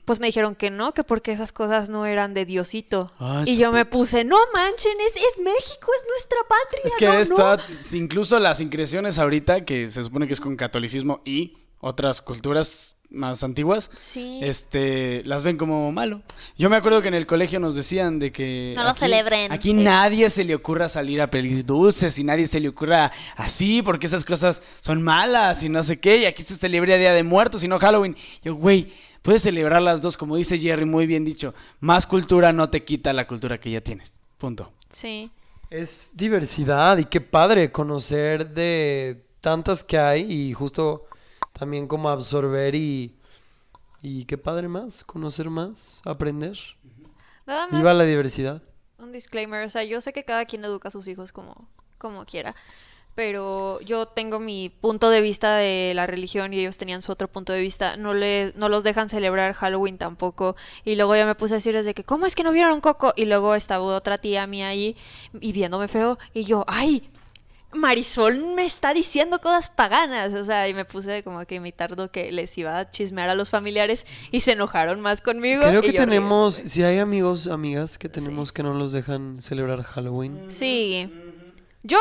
C: Pues me dijeron que no, que porque esas cosas no eran de Diosito.
B: Ay,
C: y yo me
B: pu-
C: puse, no manchen, es, es México, es nuestra patria.
B: Es que
C: no, no".
B: está, incluso las incresiones ahorita, que se supone que es con catolicismo y otras culturas más antiguas,
C: Sí.
B: este, las ven como malo. Yo me acuerdo que en el colegio nos decían de que...
C: No lo celebren.
B: Aquí
C: Eh.
B: nadie se le ocurra salir a pedir dulces y nadie se le ocurra así porque esas cosas son malas y no sé qué. Y aquí se celebra Día de Muertos y no Halloween. Yo, güey, puedes celebrar las dos, como dice Jerry, muy bien dicho. Más cultura no te quita la cultura que ya tienes. Punto.
C: Sí.
E: Es diversidad y qué padre conocer de tantas que hay y justo también como absorber y, y qué padre más, conocer más, aprender.
C: Nada más
E: Viva la diversidad.
C: un disclaimer, o sea, yo sé que cada quien educa a sus hijos como, como quiera, pero yo tengo mi punto de vista de la religión y ellos tenían su otro punto de vista. No, le, no los dejan celebrar Halloween tampoco. Y luego ya me puse a decirles de que, ¿cómo es que no vieron Coco? Y luego estaba otra tía mía ahí y viéndome feo y yo, ¡ay! Marisol me está diciendo cosas paganas, o sea, y me puse como que imitar lo que les iba a chismear a los familiares y se enojaron más conmigo.
E: Creo que tenemos, si hay amigos, amigas que tenemos que no los dejan celebrar Halloween.
C: Sí. Yo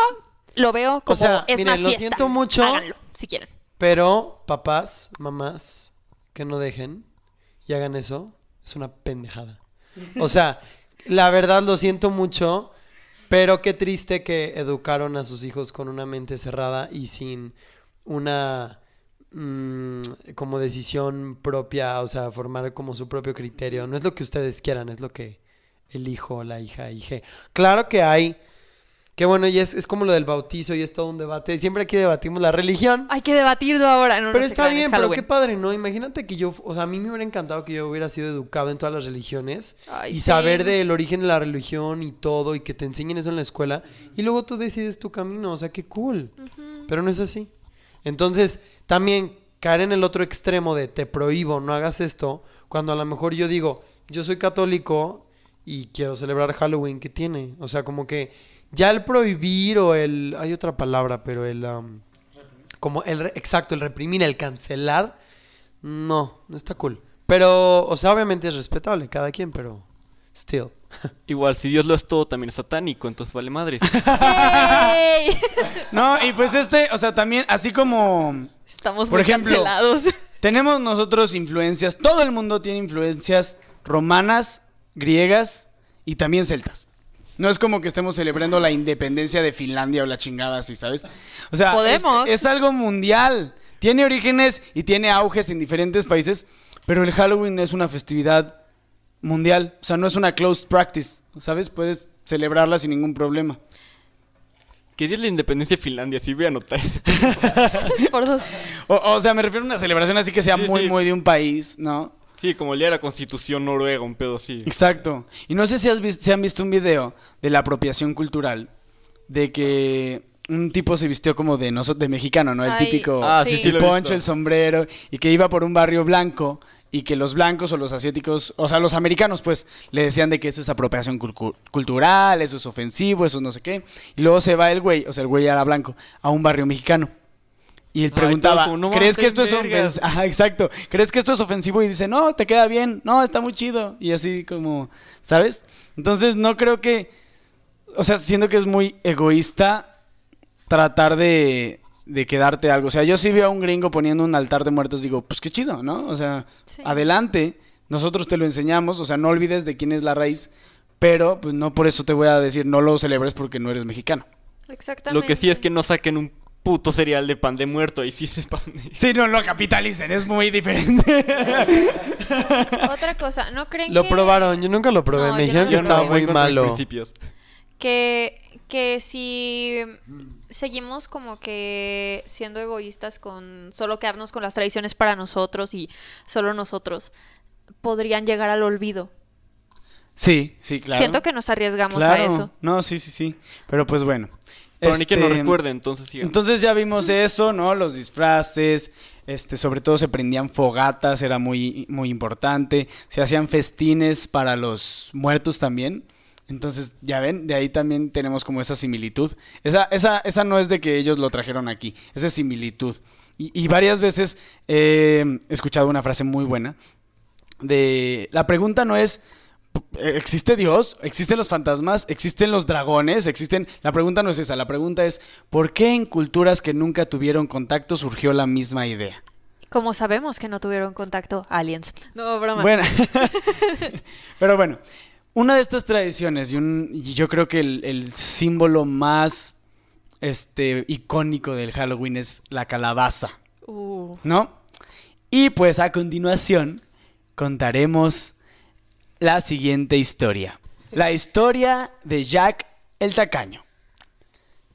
C: lo veo como
E: sea,
C: es
E: miren,
C: más
E: lo
C: fiesta.
E: siento mucho.
C: Háganlo, si quieren.
E: Pero papás, mamás, que no dejen y hagan eso, es una pendejada. O sea, la verdad lo siento mucho, pero qué triste que educaron a sus hijos con una mente cerrada y sin una mm, como decisión propia, o sea, formar como su propio criterio. No es lo que ustedes quieran, es lo que el hijo la hija hije. Claro que hay, que bueno, y es, es como lo del bautizo y es todo un debate. Siempre aquí debatimos la religión.
C: Hay que debatirlo ahora. No,
E: Pero está bien, pero qué padre, ¿no? Imagínate que yo, o sea, a mí me hubiera encantado que yo hubiera sido educado en todas las religiones
C: Ay,
E: y
C: sí.
E: saber del origen de la religión y todo y que te enseñen eso en la escuela y luego tú decides tu camino, o sea, qué cool. Pero no es así. Entonces, también caer en el otro extremo de te prohíbo, no hagas esto, cuando a lo mejor yo digo, yo soy católico y quiero celebrar Halloween, ¿qué tiene? O sea, como que ya el prohibir o el, hay otra palabra, pero el, am, como el, re- exacto, el reprimir, el cancelar, no, no está cool. Pero, o sea, obviamente es respetable cada quien, pero still. (laughs)
D: Igual, si Dios lo es todo, también es satánico, entonces vale madres. (laughs) (laughs)
B: No, y pues este, o sea, también, así como
C: Estamos
B: Por
C: muy
B: ejemplo,
C: cancelados.
B: tenemos nosotros influencias, todo el mundo tiene influencias romanas, griegas y también celtas. No es como que estemos celebrando la independencia de Finlandia o la chingada así, ¿sabes? O sea, es-
C: Podemos.
B: Es, algo mundial. Tiene orígenes y tiene auges en diferentes países, pero el Halloween es una festividad mundial. O sea, no es una closed practice, ¿sabes? Puedes celebrarla sin ningún problema.
D: ¿Qué día es la independencia de Finlandia? Sí, voy a anotar eso. (laughs)
C: Por dos.
B: O, o sea, me refiero a una celebración así que sea
D: Sí,
B: muy,
D: sí.
B: muy de un país, ¿no?
D: Sí, como el día de la constitución noruega, un pedo así.
B: Exacto. Y no sé si has vis- si han visto un video de la apropiación cultural, de que un tipo se vistió como de, noso- de mexicano, ¿no? El
C: Ay,
B: típico
D: Ah, sí,
B: el poncho,
D: visto.
B: el sombrero, y que iba por un barrio blanco y que los blancos o los asiáticos, o sea, los americanos, pues, le decían de que eso es apropiación cultural, eso es ofensivo, eso no sé qué. Y luego se va el güey, o sea, el güey era blanco, a un barrio mexicano. Y él preguntaba,
D: todos como, "No
B: ¿crees que esto es
D: vergas".
B: ofensivo? Ajá, exacto. ¿Crees que esto es ofensivo? Y dice, no, te queda bien, no, está muy chido. Y así como, ¿sabes? Entonces no creo que, o sea, siento que es muy egoísta tratar de, de quedarte algo. O sea, yo si veo a un gringo poniendo un altar de muertos, digo, pues qué chido, ¿no? O sea,
C: Sí.
B: adelante, nosotros te lo enseñamos, o sea, no olvides de quién es la raíz, pero pues no por eso te voy a decir no lo celebres porque no eres mexicano.
C: Exactamente.
D: Lo que sí es que no saquen un puto cereal de pan de muerto y sí se pan de...
B: Sí, no lo capitalicen, es muy diferente.
C: Otra cosa, ¿no creen
E: Lo
C: que...
E: probaron, yo nunca lo probé.
C: No,
E: me
C: yo
E: dijeron
C: no
E: que
C: lo
E: estaba
C: probé.
E: muy malo.
D: principios.
C: que, que si seguimos como que siendo egoístas con solo quedarnos con las tradiciones para nosotros y solo nosotros, podrían llegar al olvido.
B: Sí, sí, claro.
C: Siento que nos arriesgamos
B: Claro.
C: a eso.
B: No, sí, sí, sí. Pero pues bueno.
D: Pero ni que no
B: Este,
D: recuerde, entonces sigan.
B: Entonces ya vimos eso, ¿no? Los disfraces, este, sobre todo se prendían fogatas, era muy, muy importante. Se hacían festines para los muertos también. Entonces, ya ven, de ahí también tenemos como esa similitud. Esa, esa, esa no es de que ellos lo trajeron aquí, esa es similitud. Y, y varias veces eh, he escuchado una frase muy buena de... La pregunta no es... ¿Existe Dios? ¿Existen los fantasmas? ¿Existen los dragones? ¿Existen...? La pregunta no es esa, la pregunta es ¿por qué en culturas que nunca tuvieron contacto surgió la misma idea?
C: Como sabemos que no tuvieron contacto aliens. No, broma.
B: Bueno, (laughs) (laughs) pero bueno, una de estas tradiciones y, un- y yo creo que el, el símbolo más este, icónico del Halloween es la calabaza,
C: Uh,
B: ¿no? Y pues a continuación contaremos la siguiente historia. La historia de Jack el Tacaño.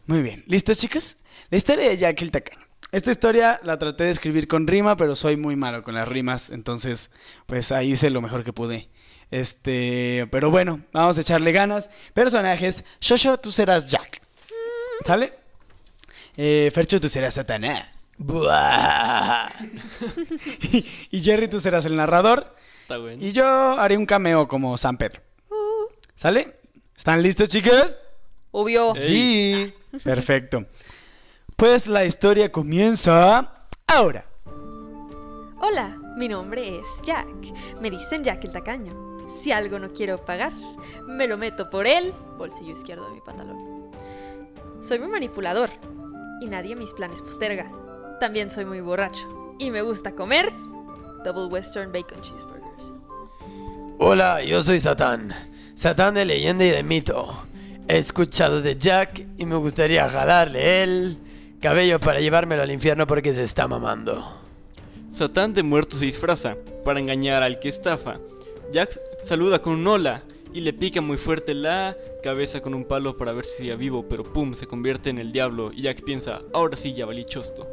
B: Muy bien, ¿listos chicos? La historia de Jack el Tacaño. Esta historia la traté de escribir con rima, pero soy muy malo con las rimas, entonces pues ahí hice lo mejor que pude. Este, pero bueno, vamos a echarle ganas. Personajes, Shosho, tú serás Jack. ¿Sale? Eh, Fercho, tú serás Satanás.
E: Buah. (laughs)
B: y Jerry, tú serás el narrador.
D: Está bueno.
B: Y yo haré un cameo como San Pedro. ¿Sale? ¿Están listos, chicos?
C: obvio.
B: Sí. Perfecto. Pues la historia comienza ahora.
C: Hola, mi nombre es Jack. Me dicen Jack el tacaño. Si algo no quiero pagar, me lo meto por el bolsillo izquierdo de mi pantalón. Soy muy manipulador y nadie mis planes posterga. También soy muy borracho y me gusta comer Double Western Bacon Cheeseburgers.
E: Hola, yo soy Satán. Satán de leyenda y de mito. He escuchado de Jack y me gustaría jalarle el cabello para llevármelo al infierno porque se está mamando.
D: Satán de muerto se disfraza para engañar al que estafa. Jack saluda con un hola y le pica muy fuerte la cabeza con un palo para ver si sigue vivo, pero pum, se convierte en el diablo y Jack piensa, ahora sí ya valí chosto.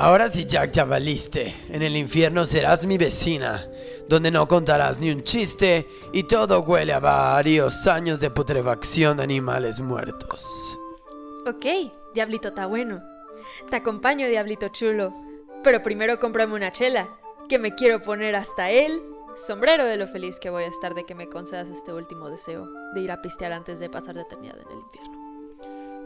E: Ahora sí, Jack, ya valiste. En el infierno serás mi vecina, donde no contarás ni un chiste y todo huele a varios años de putrefacción de animales muertos.
C: Ok, Diablito está bueno. Te acompaño, Diablito chulo. Pero primero cómprame una chela, que me quiero poner hasta el sombrero de lo feliz que voy a estar de que me concedas este último deseo, de ir a pistear antes de pasar de eternidad en el infierno.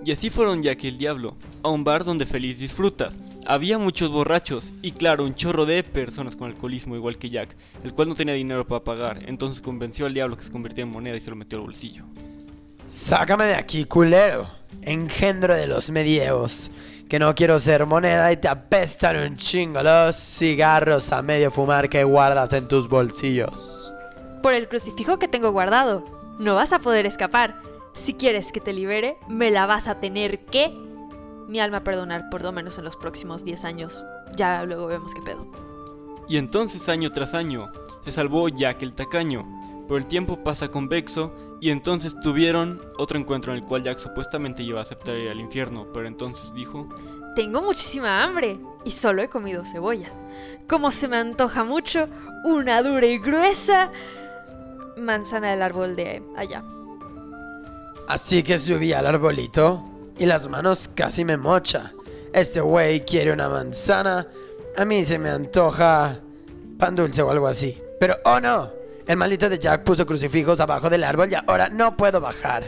D: Y así fueron Jack y el diablo, a un bar donde feliz disfrutas. Había muchos borrachos y claro, un chorro de personas con alcoholismo igual que Jack, el cual no tenía dinero para pagar, entonces convenció al diablo que se convirtiera en moneda y se lo metió al bolsillo.
E: Sácame de aquí, culero. Engendro de los medievos. Que no quiero ser moneda y te apestan un chingo los cigarros a medio fumar que guardas en tus bolsillos.
C: Por el crucifijo que tengo guardado, no vas a poder escapar. Si quieres que te libere, me la vas a tener que... Mi alma perdonar por lo menos en los próximos 10 años. Ya luego vemos qué pedo.
D: Y entonces año tras año se salvó Jack el tacaño, pero el tiempo pasa convexo y entonces tuvieron otro encuentro en el cual Jack supuestamente iba a aceptar ir al infierno, pero entonces dijo,
C: Tengo muchísima hambre y solo he comido cebolla. Como se me antoja mucho, una dura y gruesa manzana del árbol de allá.
E: Así que subí al arbolito y las manos casi me mocha. Este güey quiere una manzana. A mí se me antoja pan dulce o algo así. Pero, oh no, el maldito de Jack puso crucifijos abajo del árbol y ahora no puedo bajar.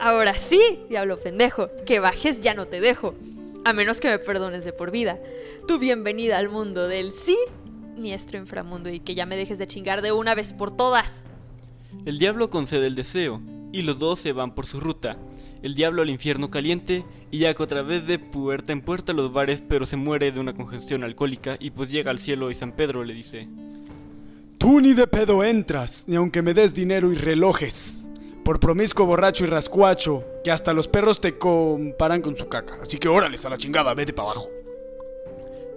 C: Ahora sí, diablo pendejo, que bajes ya no te dejo. A menos que me perdones de por vida. Tu bienvenida al mundo del sí, nuestro inframundo, y que ya me dejes de chingar de una vez por todas.
D: El diablo concede el deseo, y los dos se van por su ruta. El diablo al infierno caliente y Jack otra vez de puerta en puerta a los bares pero se muere de una congestión alcohólica y pues llega al cielo y San Pedro le dice
B: Tú ni de pedo entras, ni aunque me des dinero y relojes. Por promiscuo, borracho y rascuacho, que hasta los perros te comparan con su caca. Así que órales a la chingada, vete para abajo.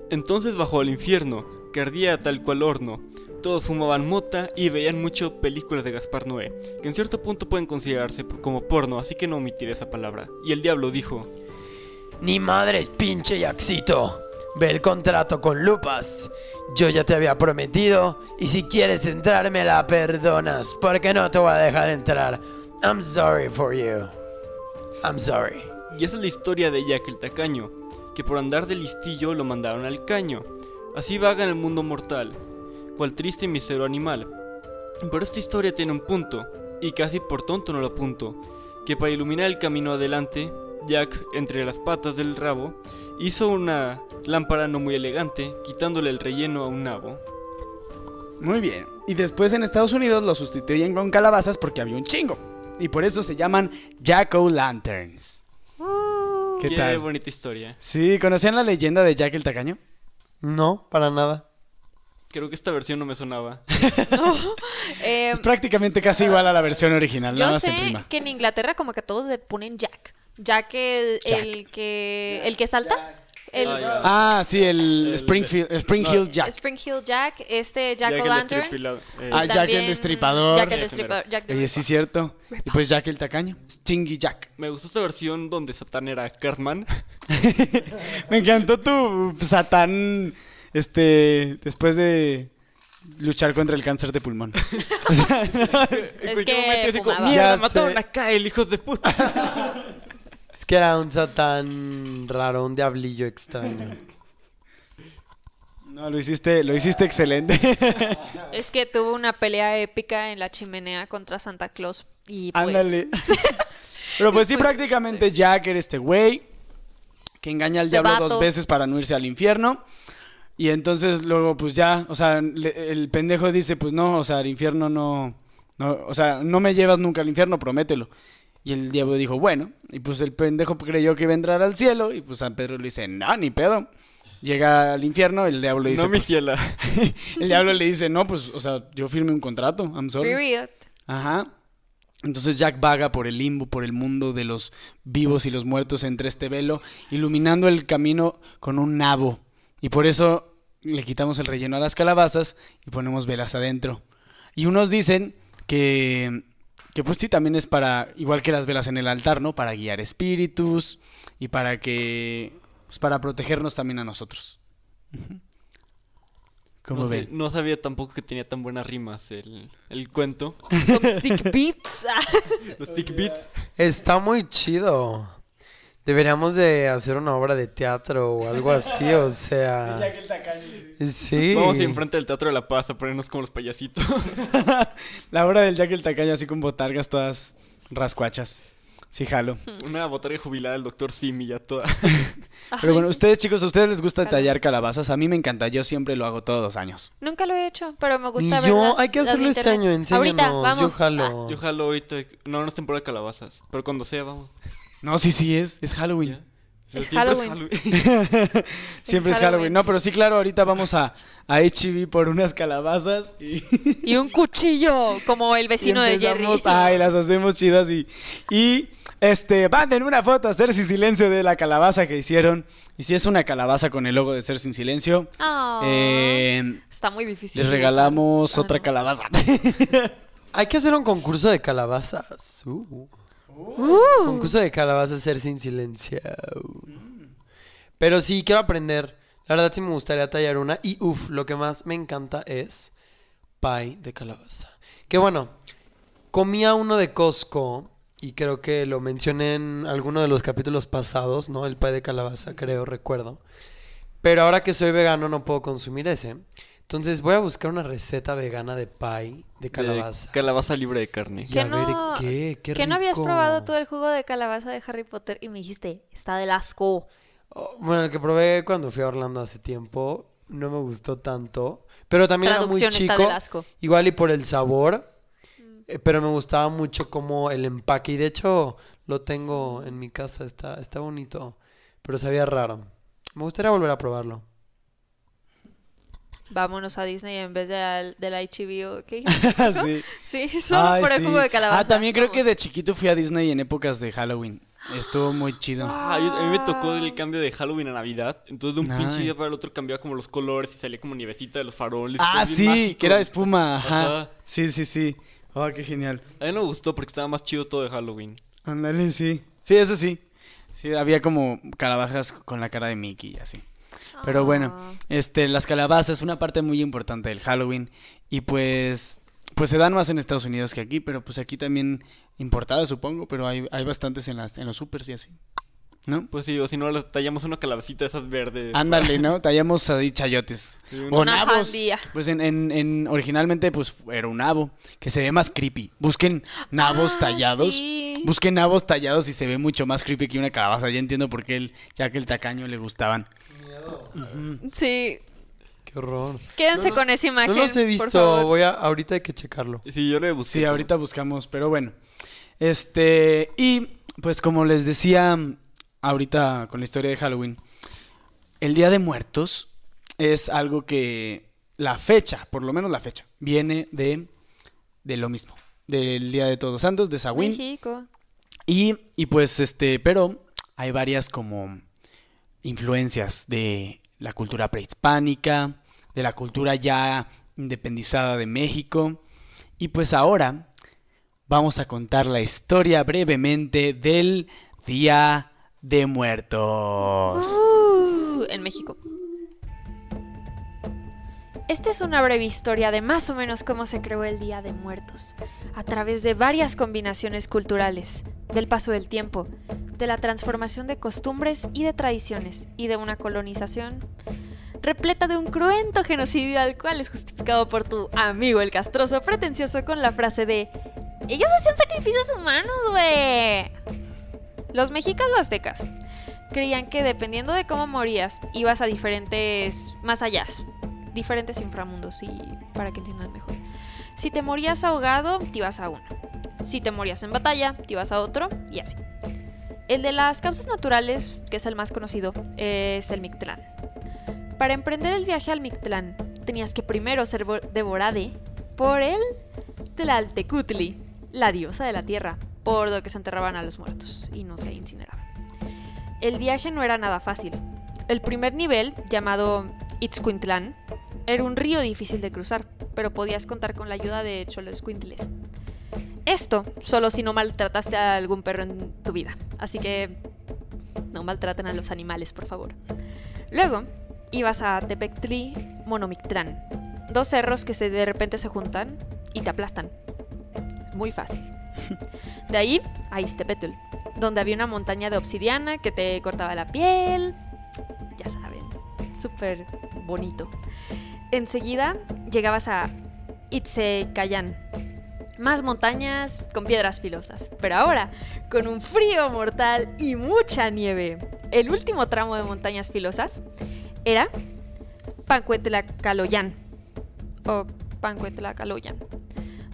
D: Entonces bajó al infierno, que ardía tal cual horno. Todos fumaban mota y veían mucho películas de Gaspar Noé, que en cierto punto pueden considerarse como porno, así que no omitiré esa palabra. Y el diablo dijo,
E: Ni madres, pinche Yaxito. Ve el contrato con Lupas. Yo ya te había prometido, y si quieres entrar me la perdonas, porque no te voy a dejar entrar. I'm sorry for you. I'm sorry.
D: y esa es la historia de Jack el Tacaño, que por andar de listillo lo mandaron al caño. Así vaga en el mundo mortal, cual triste y mísero animal. Pero esta historia tiene un punto, y casi por tonto no lo apunto, que para iluminar el camino adelante, Jack, entre las patas del rabo, hizo una lámpara no muy elegante, quitándole el relleno a un nabo.
B: Muy bien. Y después en Estados Unidos lo sustituyen con calabazas porque había un chingo. Y por eso se llaman Jack-o'-lanterns.
C: Uh,
B: ¿Qué
D: Qué
B: tal?
D: bonita historia.
B: Sí, ¿conocían la leyenda de Jack el Tacaño?
E: No, para nada.
D: Creo que esta versión no me sonaba. (laughs)
C: eh,
B: Es prácticamente casi igual a la versión original,
C: yo sé
B: prima.
C: que en Inglaterra como que todos le ponen Jack. Jack el,
B: Jack.
C: el que el que salta. El
D: Ah.
B: Ah, sí, el,
D: El-
B: Springfield, el Spring Hill Jack.
C: Spring Hill Jack, este Jack, O'Lantern.
D: Eh,
B: Ah, Jack el Destripador.
C: Jack el. Destripador. Jack
B: Oye, sí, cierto. Y pues Jack el Tacaño. Stingy Jack.
D: Me gustó esta versión donde Satán era Cartman. (laughs)
B: Me encantó tu Satán, este, después de luchar contra el cáncer de pulmón. (laughs) O sea,
D: En
C: Es
D: cualquier
C: que
D: así como, mierda, mataron
E: sé.
D: a Kyle, hijos de puta. (laughs)
E: Es que era un satán raro, un diablillo extraño.
B: no, lo hiciste, lo hiciste excelente. (laughs)
C: Es que tuvo una pelea épica en la chimenea contra Santa Claus. Y pues.
B: Ándale. Pero pues sí,
C: Pues,
B: prácticamente Jack era este güey que engaña al diablo
C: vato.
B: dos veces para no irse al infierno. Y entonces luego pues ya, o sea, le- el pendejo dice, pues no, o sea, al infierno no, no, o sea, no me llevas nunca al infierno, promételo. Y el diablo dijo, bueno, y pues el pendejo creyó que iba a entrar al cielo y pues San Pedro le dice, no, ni pedo. Llega al infierno, el diablo le dice,
D: no, mi
B: pues-
D: ciela. (laughs)
B: el diablo le dice, no, pues, o sea, yo firmé un contrato, I'm sorry.
C: Period.
B: Ajá. Entonces Jack vaga por el limbo, por el mundo de los vivos y los muertos entre este velo, iluminando el camino con un nabo. Y por eso le quitamos el relleno a las calabazas y ponemos velas adentro. Y unos dicen que, que pues sí, también es para, igual que las velas en el altar, ¿no? Para guiar espíritus y para que, pues para protegernos también a nosotros. ¿Cómo
D: No, sé,
B: ven?
D: no sabía tampoco que tenía tan buenas rimas el, el cuento.
C: Some sick beats. (laughs)
D: Los sick beats.
E: Está muy chido. Deberíamos de hacer una obra de teatro o algo así, o sea... (laughs) Sí.
D: Vamos enfrente del Teatro de la Paz a ponernos como los payasitos. (laughs)
B: La hora del Jack el Tacaño así con botargas todas rascuachas. Sí, jalo. (laughs)
D: Una botarga jubilada del doctor Simi ya toda.
B: Pero bueno, ustedes chicos, ¿a ustedes les gusta tallar calabazas? A mí me encanta, yo siempre lo hago todos los años.
C: Nunca lo he hecho, pero me gusta ver
E: yo,
C: las-
E: hay que
C: las de
E: hacerlo este
C: internet.
E: año, enséñanos.
C: Ahorita,
E: Yo
C: vamos.
E: jalo.
D: Yo jalo ahorita. No, no es temporada de calabazas. Pero cuando sea, vamos.
B: No, sí, sí es, es Halloween.
C: Es
D: siempre
C: Halloween. (laughs) (laughs)
B: Siempre es
C: Halloween.
B: Halloween. No, pero sí, claro, ahorita vamos a, a HB por unas calabazas y, (laughs)
C: Y un cuchillo, como el
B: y
C: vecino de Jerry.
B: ay, las hacemos chidas y, y este, manden una foto a hacer sin silencio de la calabaza que hicieron. Y si es una calabaza con el logo de Ser Sin Silencio,
C: Ah,
B: eh,
C: Está muy difícil.
B: les regalamos
C: Ah,
B: otra
C: no.
B: calabaza.
E: Hay que hacer un concurso de calabazas. Uh.
C: Uh.
E: Concurso de calabazas ser sin silencio. Pero sí, quiero aprender. La verdad sí me gustaría tallar una. Y uff, lo que más me encanta es pie de calabaza. Que bueno, comía uno de Costco. Y creo que lo mencioné en alguno de los capítulos pasados, ¿no? El pie de calabaza, creo, recuerdo. Pero ahora que soy vegano no puedo consumir ese. Entonces voy a buscar una receta vegana de pie de calabaza.
D: De calabaza libre de carne.
E: Y a
C: ¿Que
E: ver
C: no-
E: qué, qué
C: ¿Que no habías probado tú el jugo de calabaza de Harry Potter y me dijiste, está del asco?
E: Oh, Bueno, el que probé cuando fui a Orlando hace tiempo no me gustó tanto. Pero también era muy
C: Traducción está
E: chico.
C: del asco.
E: Igual y por el sabor. eh, pero me gustaba mucho como el empaque. Y de hecho lo tengo en mi casa, está, está bonito, pero sabía raro. Me gustaría volver a probarlo.
C: Vámonos a Disney en vez de al- del HBO. ¿Qué? (laughs)
B: sí.
C: Sí, (laughs) solo
B: Ay,
C: por el
B: sí.
C: jugo de calabaza.
B: Ah, también creo que de chiquito fui a Disney en épocas de Halloween. Estuvo muy chido. (gasps)
D: Ah, yo- a mí me tocó el cambio de Halloween a Navidad. Entonces de un pinche día para el otro cambiaba como los colores y salía como nievecita de los faroles.
B: Ah, sí,
D: mágico.
B: que era espuma. Ajá.
D: Ajá.
B: Sí, sí, sí. Oh, qué genial.
D: A mí no me gustó porque estaba más chido todo de Halloween.
B: Ándale, sí. Sí, eso sí. Sí, había como calabazas con la cara de Mickey y así. Pero bueno,
C: Ah.
B: este, las calabazas es una parte muy importante del Halloween y pues, pues se dan más en Estados Unidos que aquí, pero pues aquí también importadas supongo, pero hay, hay bastantes en las, en los supers y así. ¿No?
D: Pues sí, o si no, tallamos una calabacita de esas verdes.
B: Ándale, ¿no? (laughs) Tallamos ahí chayotes.
D: Sí, una-
B: O nabos. Pues en, en, en- originalmente pues era un nabo, que se ve más creepy. Busquen nabos
C: Ah,
B: tallados.
C: sí.
B: Busquen nabos tallados y se ve mucho más creepy que una calabaza. Ya entiendo por qué el, ya que el tacaño le gustaban. Ujú.
C: Sí,
E: Qué horror.
C: quédense
E: No, no,
C: con esa
E: No
C: imagen.
E: los he
C: por
E: visto,
C: favor.
E: voy a, ahorita hay que checarlo.
D: Sí, yo le busqué.
B: Sí, ahorita buscamos, pero bueno. Este, y pues como les decía ahorita con la historia de Halloween, el Día de Muertos es algo que la fecha, por lo menos la fecha, viene de, de lo mismo, del Día de Todos Santos, de Samhain.
C: México.
B: Y, y pues este, pero hay varias como influencias de la cultura prehispánica, de la cultura ya independizada de México. Y pues ahora vamos a contar la historia brevemente del Día de Muertos.
C: Uh, en México. Esta es una breve historia de más o menos cómo se creó el Día de Muertos, a través de varias combinaciones culturales, del paso del tiempo, de la transformación de costumbres y de tradiciones, y de una colonización repleta de un cruento genocidio al cual es justificado por tu amigo el castroso pretencioso con la frase de ellos hacían sacrificios humanos, güey. Los mexicas o aztecas creían que dependiendo de cómo morías, ibas a diferentes más allá, diferentes inframundos y para que entiendan mejor. Si te morías ahogado, te ibas a uno. Si te morías en batalla, te ibas a otro y así. El de las causas naturales, que es el más conocido, es el Mictlán. Para emprender el viaje al Mictlán, tenías que primero ser vo- devorade por el Tlaltecutli, la diosa de la tierra, por lo que se enterraban a los muertos y no se incineraban. El viaje no era nada fácil. El primer nivel, llamado Itzcuintlán, era un río difícil de cruzar, pero podías contar con la ayuda de Choloscuintles. Esto solo si no maltrataste a algún perro en tu vida, así que no maltraten a los animales, por favor. Luego, ibas a Tepectli Monomictlán, dos cerros que se de repente se juntan y te aplastan. Muy fácil. (laughs) De ahí a Iztepetl, donde había una montaña de obsidiana que te cortaba la piel. Ya saben, súper bonito. Enseguida llegabas a Itzecayán. Más montañas con piedras filosas, pero ahora con un frío mortal y mucha nieve. El último tramo de montañas filosas era Pancuetlacaloyan o Pancuetlacaloyan.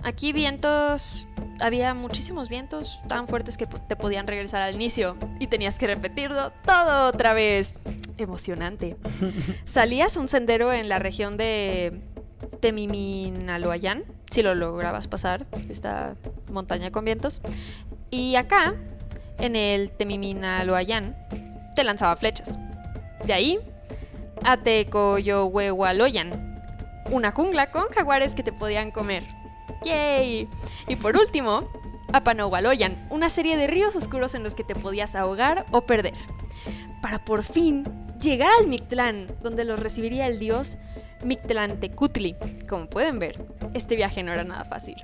C: Aquí vientos, había muchísimos vientos tan fuertes que te podían regresar al inicio y tenías que repetirlo todo otra vez. Emocionante. (laughs) Salías a un sendero en la región de Temiminaloayán, si lo lograbas pasar, esta montaña con vientos. Y acá, en el Temiminaloayán, te lanzaba flechas. De ahí a Tecoyohuehualoyan, una jungla con jaguares que te podían comer. ¡Yay! Y por último, a Panohualoyan, una serie de ríos oscuros en los que te podías ahogar o perder. Para por fin llegar al Mictlán, donde los recibiría el dios Mictlantecutli. Como pueden ver, este viaje no era nada fácil.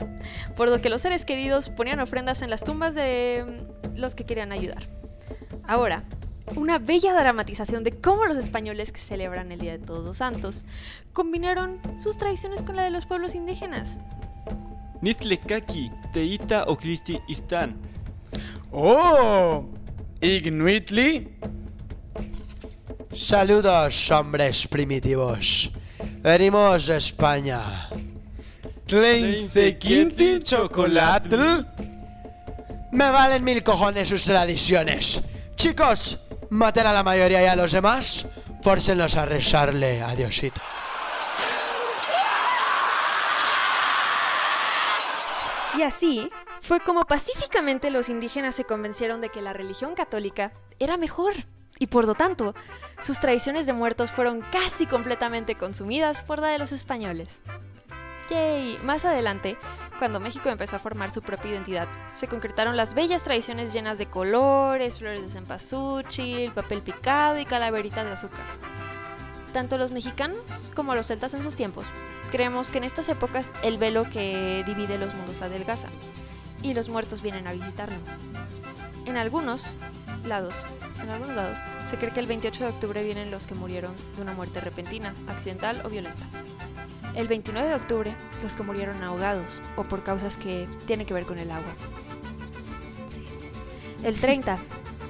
C: (laughs) Por lo que los seres queridos ponían ofrendas en las tumbas de mm, los que querían ayudar. Ahora, una bella dramatización de cómo los españoles que celebran el Día de Todos los Santos combinaron sus tradiciones con la de los pueblos indígenas.
D: Nistlekaki, Teita o Cristi Istán.
B: ¡Oh! Ignuitli.
E: Saludos, hombres primitivos. Venimos de España.
B: Kleinse Quintin chocolate.
E: Me valen mil cojones sus tradiciones. Chicos, maten a la mayoría y a los demás. Fórcenlos a rezarle a Diosito.
C: Y así fue como pacíficamente los indígenas se convencieron de que la religión católica era mejor. Y por lo tanto, sus tradiciones de muertos fueron casi completamente consumidas por la de los españoles. Yay. Más adelante, cuando México empezó a formar su propia identidad, se concretaron las bellas tradiciones llenas de colores, flores de cempasúchil, papel picado y calaveritas de azúcar. Tanto los mexicanos como los celtas en sus tiempos creemos que en estas épocas el velo que divide los mundos adelgaza y los muertos vienen a visitarnos. En algunos lados, en algunos lados, se cree que el 28 de octubre vienen los que murieron de una muerte repentina, accidental o violenta. El 29 de octubre, los que murieron ahogados o por causas que tienen que ver con el agua. El 30,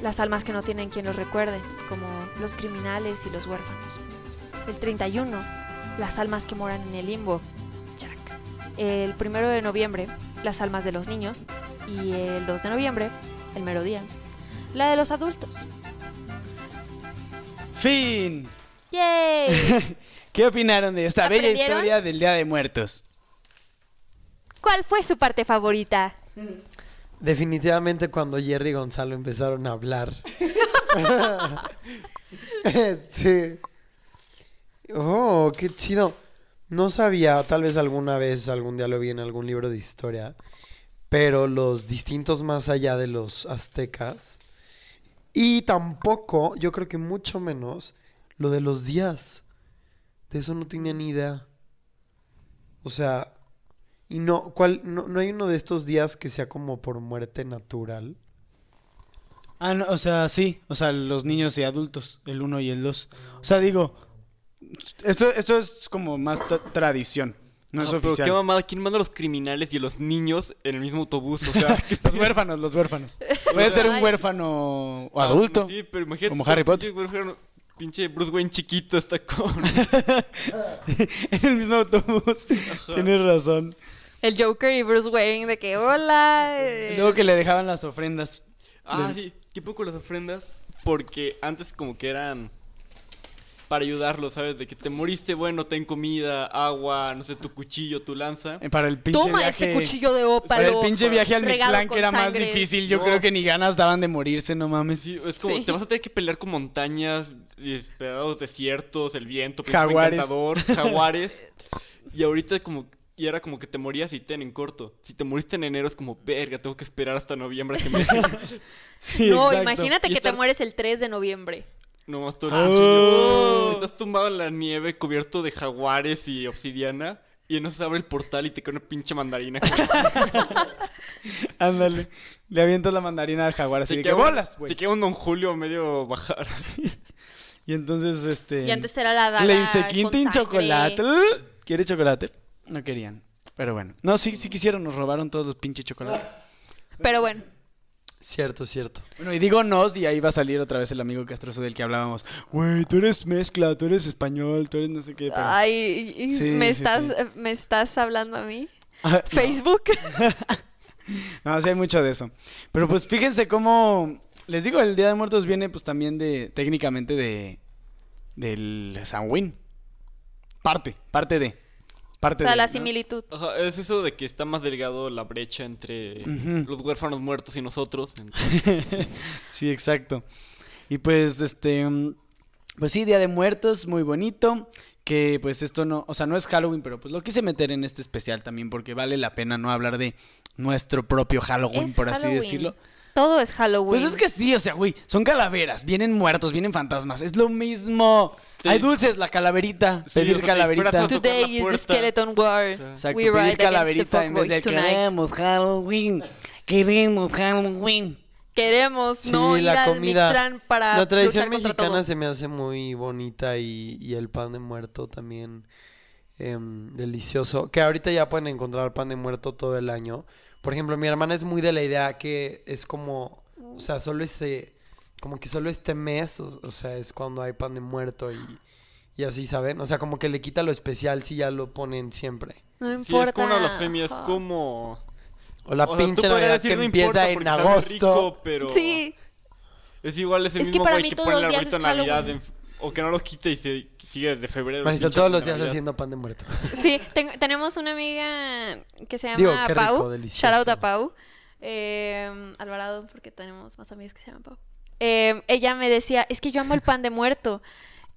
C: las almas que no tienen quien los recuerde, como los criminales y los huérfanos. El 31, las almas que moran en el limbo. El 1 de noviembre, las almas de los niños. Y el 2 de noviembre, el mero día, la de los adultos.
B: Fin.
C: ¡Yay! (laughs)
B: ¿Qué opinaron de esta bella historia del Día de Muertos?
C: ¿Cuál fue su parte favorita?
E: Definitivamente cuando Jerry y Gonzalo empezaron a hablar. (laughs) (laughs) este. Oh, qué chido. No sabía, tal vez alguna vez, algún día lo vi en algún libro de historia, pero los distintos más allá de los aztecas. Y tampoco, yo creo que mucho menos, lo de los días. De eso no tenía ni idea. O sea, y no, ¿cuál, no, no hay uno de estos días que sea como por muerte natural.
B: Ah, no, o sea, sí, o sea, los niños y adultos, el 1 y el 2. O sea, digo, esto, esto es como más tra- tradición, no es
D: Ah, pero qué
B: oficial.
D: mamada, ¿quién manda a los criminales y a los niños en el mismo autobús? O sea, (laughs) ¿qué
B: Los huérfanos, los huérfanos. (laughs) Puede ser un huérfano o
D: Ah,
B: adulto.
D: Sí, pero imagínate.
B: Como Harry Potter.
D: Pinche, huérfano- pinche Bruce Wayne chiquito está con. (laughs)
B: en el mismo autobús. Tienes razón.
C: El Joker y Bruce Wayne de que hola. eh,
B: Y luego que le dejaban las ofrendas.
D: Ah, sí, qué poco las ofrendas. Porque antes como que eran para ayudarlos, ¿sabes? De que te moriste, bueno, ten comida, agua, no sé, tu cuchillo, tu lanza.
B: Eh, Para el pinche
C: Toma
B: viaje.
C: este cuchillo de ópalo.
B: Para el pinche viaje al Mictlán, que era más difícil. Yo
D: No.
B: creo que ni ganas daban de morirse, no mames.
D: Sí, es como,
C: Sí.
D: te vas a tener que pelear con montañas, y pedados desiertos, el viento,
B: Jaguares.
D: encantador, (laughs) jaguares. y ahorita como, y era como que te morías y ten en corto. Si te moriste en enero es como, verga, tengo que esperar hasta noviembre que me... (laughs)
B: Sí,
C: No,
B: exacto.
C: imagínate
D: Y
C: que te mueres el 3 de noviembre.
D: No más todo el. Estás tumbado en la nieve, cubierto de jaguares y obsidiana. Y eso se abre el portal y te cae una pinche mandarina. (laughs)
B: Ándale. Le avientas la mandarina al jaguar así
D: Te
B: de que
D: queda un-
B: bolas, güey.
D: Te queda un Don Julio medio bajar.
B: Y entonces, este...
C: Y antes era la
B: Le dice,
C: con
B: Quintín
C: sangre".
B: chocolate. ¿Quieres chocolate? No querían. Pero bueno. No, sí, sí quisieron. Nos robaron todos los pinches chocolates.
C: Pero bueno,
E: Cierto, cierto.
B: Bueno, y digo nos y ahí va a salir otra vez el amigo castroso del que hablábamos. Güey, tú eres mezcla, tú eres español, tú eres no sé qué. pero-
C: ay, y-
B: Sí,
C: me
B: sí,
C: estás
B: sí.
C: eh, me estás hablando a mí.
B: Ah.
C: Facebook. (laughs)
B: No, sí hay mucho de eso. Pero pues fíjense cómo... Les digo, el Día de Muertos viene pues también de... Técnicamente de... Del Samhain. Parte, parte de...
C: O sea,
B: de,
C: la
B: ¿no?
C: similitud.
D: Ajá, es eso de que está más delgado la brecha entre los huérfanos muertos y nosotros. (laughs)
B: sí, exacto. Y pues, este, pues sí, Día de Muertos, muy bonito. Que pues esto no, o sea, no es Halloween, pero pues lo quise meter en este especial también porque vale la pena no hablar de nuestro propio Halloween,
C: Es
B: por así decirlo.
C: Todo es Halloween.
B: Pues es que sí, o sea, güey, son calaveras, vienen muertos, vienen fantasmas, es lo mismo.
D: Sí.
B: Hay dulces, la calaverita,
D: Sí,
B: pedir
D: o sea, te
B: calaverita.
C: Today is the. Skeleton War.
B: Exacto,
C: We
B: pedir
C: ride against the
B: calaverita en vez de queremos Halloween, queremos Halloween.
C: Queremos
E: Sí,
C: no ir
E: la
C: al
E: comida.
C: Mictlán para
E: La tradición
C: luchar
E: mexicana
C: todo.
E: se me hace muy bonita y, y el pan de muerto también em, delicioso. Que ahorita ya pueden encontrar pan de muerto todo el año. Por ejemplo, mi hermana es muy de la idea que es como, o sea, solo este, como que solo este mes, o, o sea, es cuando hay pan de muerto y, Y así, ¿saben? O sea, como que le quita lo especial si ya lo ponen siempre.
C: No
D: Sí,
C: importa.
D: es como una blasfemia, es como...
E: O la
D: o sea, tú
E: pinche Navidad
D: decir,
E: que
D: "No
E: empieza
D: importa
E: en agosto.
D: rico", pero
C: Sí.
D: es igual ese
C: Es que
D: mismo
C: para
D: güey
C: mí
D: que
C: todos
D: pone el
C: los días
D: arbolito
C: es
D: de Navidad en- o que no lo quita y se sigue desde febrero.
E: Marisol, todos los
D: de
E: días haciendo pan de muerto. (laughs)
C: Sí, ten- tenemos una amiga que se llama
E: Digo, qué rico,
C: Pau.
E: delicioso.
C: Shout out a Pau. Eh, Alvarado, porque tenemos más amigas que se llaman Pau. Eh, ella me decía, es que yo amo el pan de muerto.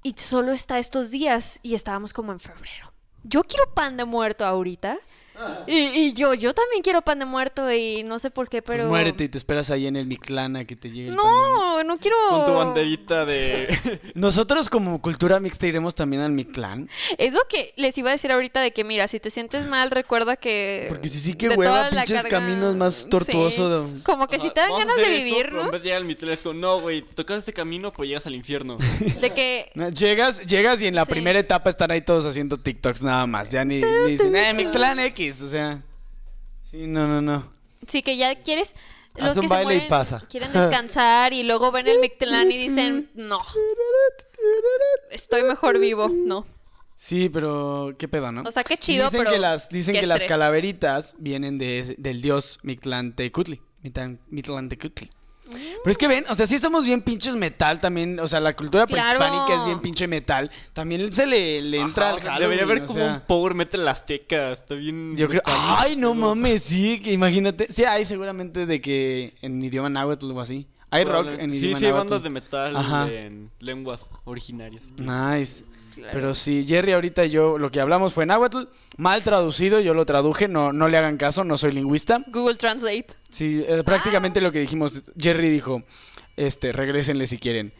C: Y solo está estos días. Y estábamos como en febrero. Yo quiero pan de muerto ahorita. Y, y yo, yo también quiero pan de muerto. Y no sé por qué,
B: Pues
C: pero.
B: muérete y te esperas ahí en el Mictlán a que te llegue el pan de muerto.
C: No, no quiero.
D: Con tu banderita de... (laughs)
B: Nosotros como cultura mixta iremos también al Mictlán.
C: Es lo que les iba a decir ahorita de que, mira, si te sientes mal, recuerda que.
B: Porque si sí que hueva, pinches
C: carga-
B: caminos más
C: Sí.
B: tortuoso. de-
C: Como que si te dan ganas de
D: hacer eso,
C: vivir,
D: pero En
C: ¿no?
D: vez de llegar al Mictlán es como, no, güey, tocas este camino, pues llegas al infierno. (laughs)
C: De que.
B: No, Llegas, llegas y en la
C: Sí.
B: primera etapa están ahí todos haciendo TikToks nada más. Ya ni, ni dicen, (laughs) eh, Mictlán X. O sea. Sí, no, no, no.
C: Sí, que ya quieres.
E: Haz
C: Los
E: un
C: que se
E: baile y
C: mueren
E: pasa.
C: quieren descansar y luego ven el Mictlán y dicen, no, estoy mejor vivo. No.
B: Sí, pero qué pedo, ¿no?
C: O sea, qué
B: Y
C: chido,
B: dicen
C: pero.
B: que las dicen
C: qué
B: que las calaveritas vienen de, del dios Mictlantecutli. Mictlan- Mictlantecutli. Pero es que ven, o sea, sí somos bien pinches metal también, o sea, la cultura
C: Claro.
B: prehispánica es bien pinche metal. También se le, le entra
D: Ajá,
B: al Halloween,
D: Debería haber
B: o
D: como
B: sea,
D: un power metal azteca, está bien...
B: Yo creo, ay, no mames, sí, que imagínate. Sí, hay seguramente de que en idioma náhuatl o así. Hay rock en
D: Sí,
B: idioma
D: sí, hay
B: náhuatl.
D: bandas de metal
B: Ajá.
D: en lenguas originarias.
B: Nice. Pero sí, Jerry ahorita y yo lo que hablamos fue náhuatl, mal traducido, yo lo traduje, no, no le hagan caso, no soy lingüista.
C: Google Translate.
B: Sí, eh, prácticamente lo que dijimos, Jerry dijo, este, regrésenle si quieren.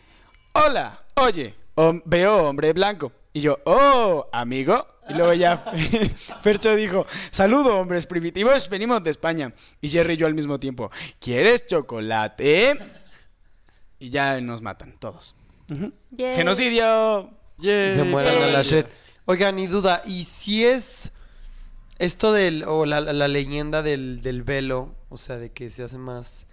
B: Hola, oye, hom- veo hombre blanco. Y yo, oh, amigo. Y luego ya (laughs) Fercho dijo, saludo hombres primitivos, venimos de España. Y Jerry y yo al mismo tiempo, ¿quieres chocolate? Y ya nos matan todos. Genocidio.
D: Yay,
E: Se mueran a la shit. Oigan, y duda, ¿y si es esto del, o la, la- la leyenda del, del velo, o sea, de que se hace más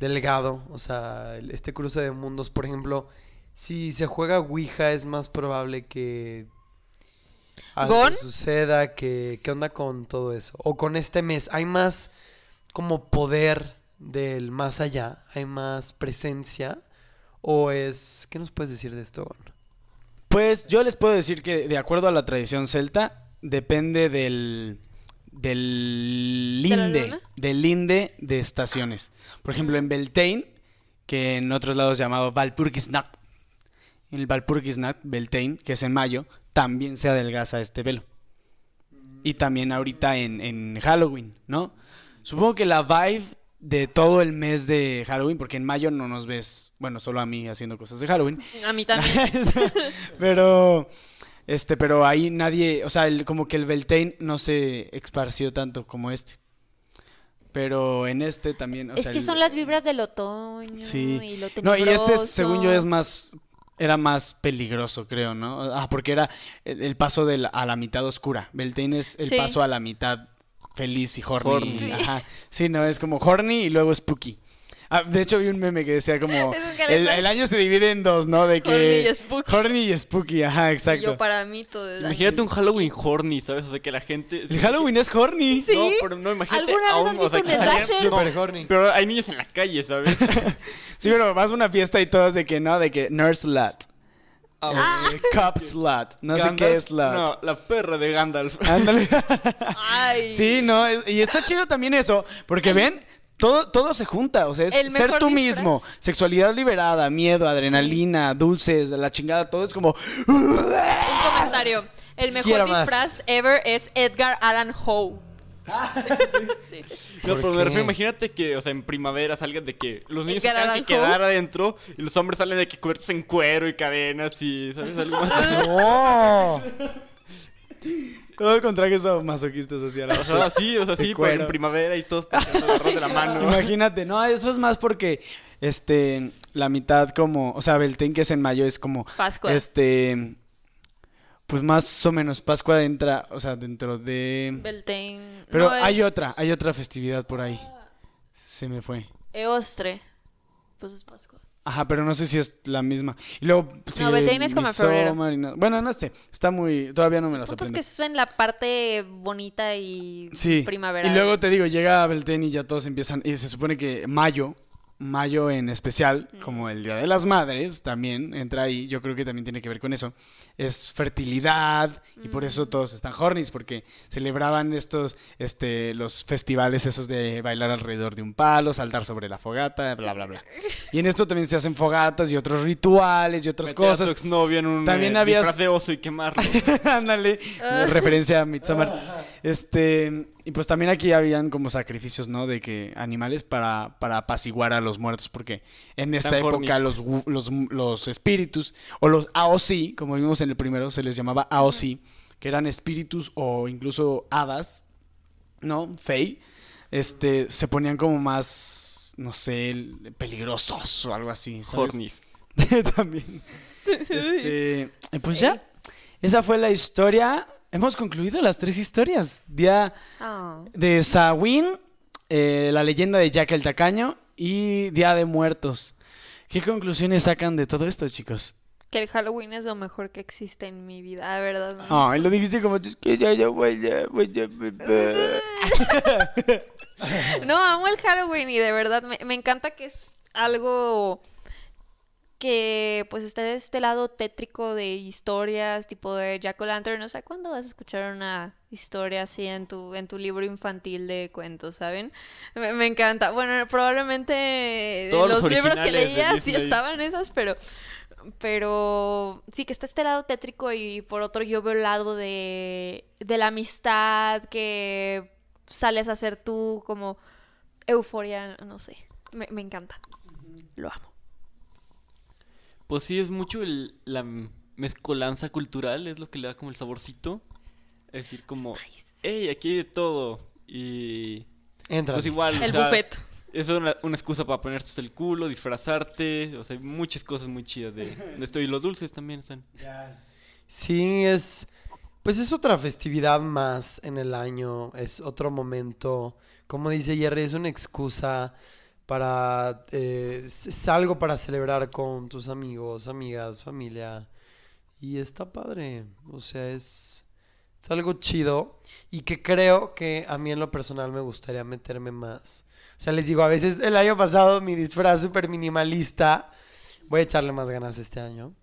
E: delgado, o sea, este cruce de mundos, por ejemplo, si se juega Ouija es más probable que algo
C: ¿Gon?
E: suceda, que, ¿qué onda con todo eso? O con este mes, ¿hay más como poder del más allá? ¿Hay más presencia? ¿O es, qué nos puedes decir de esto, Gon?
B: Pues yo les puedo decir que de acuerdo a la tradición celta, depende del, del
C: ¿De
B: linde,
C: luna?
B: del linde de estaciones. Por ejemplo, en Beltane, que en otros lados llamado Valpurgisnacht, en el Valpurgisnacht, Beltane, que es en mayo, también se adelgaza este velo. Y también ahorita en, en Halloween, ¿no? Supongo que la vibe de todo el mes de Halloween, porque en mayo no nos ves, bueno, solo a mí haciendo cosas de Halloween,
C: A mí también. (laughs)
B: pero este, pero ahí nadie, o sea, el- como que el Beltane no se esparció tanto como este. Pero en este también, o
C: es
B: sea,
C: que
B: el-
C: son las vibras del otoño
B: Sí.
C: y lo
B: No, y este según yo es más era más peligroso, creo, ¿no? Ah, porque era el, el paso de la- a la mitad oscura. Beltane es el
C: Sí.
B: paso a la mitad feliz y horny.
D: Horny.
C: Sí.
B: Ajá. Sí, no, es como horny y luego spooky. Ah, de hecho vi un meme que decía como (laughs) el, el año se divide en dos, ¿no? De que
C: Horny y spooky.
B: Horny y spooky, ajá,
C: Y
B: exacto.
C: yo para mí todo es
D: Imagínate un Halloween horny, ¿sabes? O sea, que la gente...
B: El Halloween es horny.
C: Sí.
D: No, pero no, imagínate
C: ¿Alguna
D: a
C: vez has
D: o sea,
C: visto un slasher?
D: no,
E: Super horny.
D: Pero hay niños en la calle, ¿sabes? (laughs)
B: Sí, pero vas a una fiesta y todas de que no, de que nurse slut,
D: Ah,
B: eh, cop slut, no sé qué es slut.
D: No, la perra de Gandalf.
B: Ándale.
C: Ay. (laughs)
B: Sí, no, es- y está chido también eso, porque ven, todo, todo se junta, o sea, es ser tú
C: disfraz.
B: mismo, sexualidad liberada, miedo, adrenalina, dulces, la chingada, todo es como...
C: Un comentario. El mejor
E: Quiero más.
C: disfraz ever es Edgar Allan Poe. (laughs) Sí.
D: No,
E: ¿Por
D: pero me refiero, imagínate que, o sea, en primavera salgan de que los niños se tengan que quedar adentro y los hombres salen de que cubiertos en cuero y cadenas y, ¿sabes? Algo más. (laughs) (laughs)
B: ¡No! Todo con trajes masoquistas hacia la
D: O sea, sí, o sea, sí, pero
B: cuero.
D: en primavera y todos agarrados de la mano.
B: Imagínate, no, eso es más porque, este, la mitad como, o sea, Beltén que es en mayo es como,
C: Pascua.
B: este, pues más o menos Pascua entra, o sea, dentro de...
C: Beltane.
B: Pero
C: No,
B: hay
C: es
B: otra, hay otra festividad por ahí. Se me fue.
C: Eostre. Pues es Pascua.
B: Ajá, pero no sé si es la misma. Y luego sigue
C: Beltane es como en febrero.
B: No- Bueno, no sé. Está muy... Todavía no me las
C: punto es
B: aprendo.
C: que es en la parte bonita y
B: Sí.
C: primavera.
B: Y luego te digo, llega Beltane y ya todos empiezan... Y se supone que mayo, mayo en especial, como el Día de las Madres, también entra ahí. Yo creo que también tiene que ver con eso. Es fertilidad y por eso todos están hornies, porque celebraban estos, este, los festivales esos de bailar alrededor de un palo, saltar sobre la fogata, bla, bla, bla. Y en esto también se hacen fogatas y otros rituales y otras
D: Meter a tu
B: cosas.
D: exnovio en un
B: También
D: eh,
B: habías-
D: disfraz de oso y quemarlo. (laughs)
B: Ándale, referencia a Midsommar. Este, y pues también aquí habían como sacrificios, ¿no? De que animales para, para apaciguar a los muertos, porque en esta
D: Tan
B: época los, los, los espíritus, o los AOC, como vimos en el primero, se les llamaba AOC, que eran espíritus o incluso hadas, ¿no? Fey, este, se ponían como más, no sé, peligrosos o algo así, ¿sabes? (laughs) También. (laughs) Este, pues ya. Esa fue la historia. Hemos concluido las tres historias. Día
C: Ah.
B: de Samhain, eh, la leyenda de Jack el Tacaño y Día de Muertos. ¿Qué conclusiones sacan de todo esto, chicos?
C: Que el Halloween es lo mejor que existe en mi vida, ¿verdad?
B: Ay, lo dijiste como "Es que ya, ya voy a- voy a beber". (laughs)
C: No, amo el Halloween y de verdad me, me encanta que es algo que pues está de este lado tétrico de historias, tipo de Jack o Lantern. O sea, ¿cuándo vas a escuchar una historia así en tu, en tu libro infantil de cuentos, saben? Me, me encanta. Bueno, probablemente
D: Todos
C: los
D: los
C: libros que leía sí estaban esas, pero... Pero sí que está este lado tétrico y por otro yo veo el lado de, de la amistad que sales a ser tú como euforia, no sé. Me, me encanta. Lo amo.
D: Pues sí, es mucho el- la mezcolanza cultural, es lo que le da como el saborcito. Es decir, como,
C: Spice.
D: hey, aquí hay de todo. Y
E: Entra.
D: pues igual, o
C: El
D: sea,
C: buffet.
D: es una, una excusa para ponerte hasta el culo, disfrazarte. O sea, hay muchas cosas muy chidas de, de esto. Y los dulces también están.
E: Sí, es. Pues es otra festividad más en el año. Es otro momento. Como dice Jerry, es una excusa para. eh, es es algo para celebrar con tus amigos, amigas, familia. Y está padre. O sea, es. Es algo chido. Y que creo que a mí en lo personal me gustaría meterme más. O sea, les digo, a veces el año pasado mi disfraz súper minimalista. Voy a echarle más ganas este año.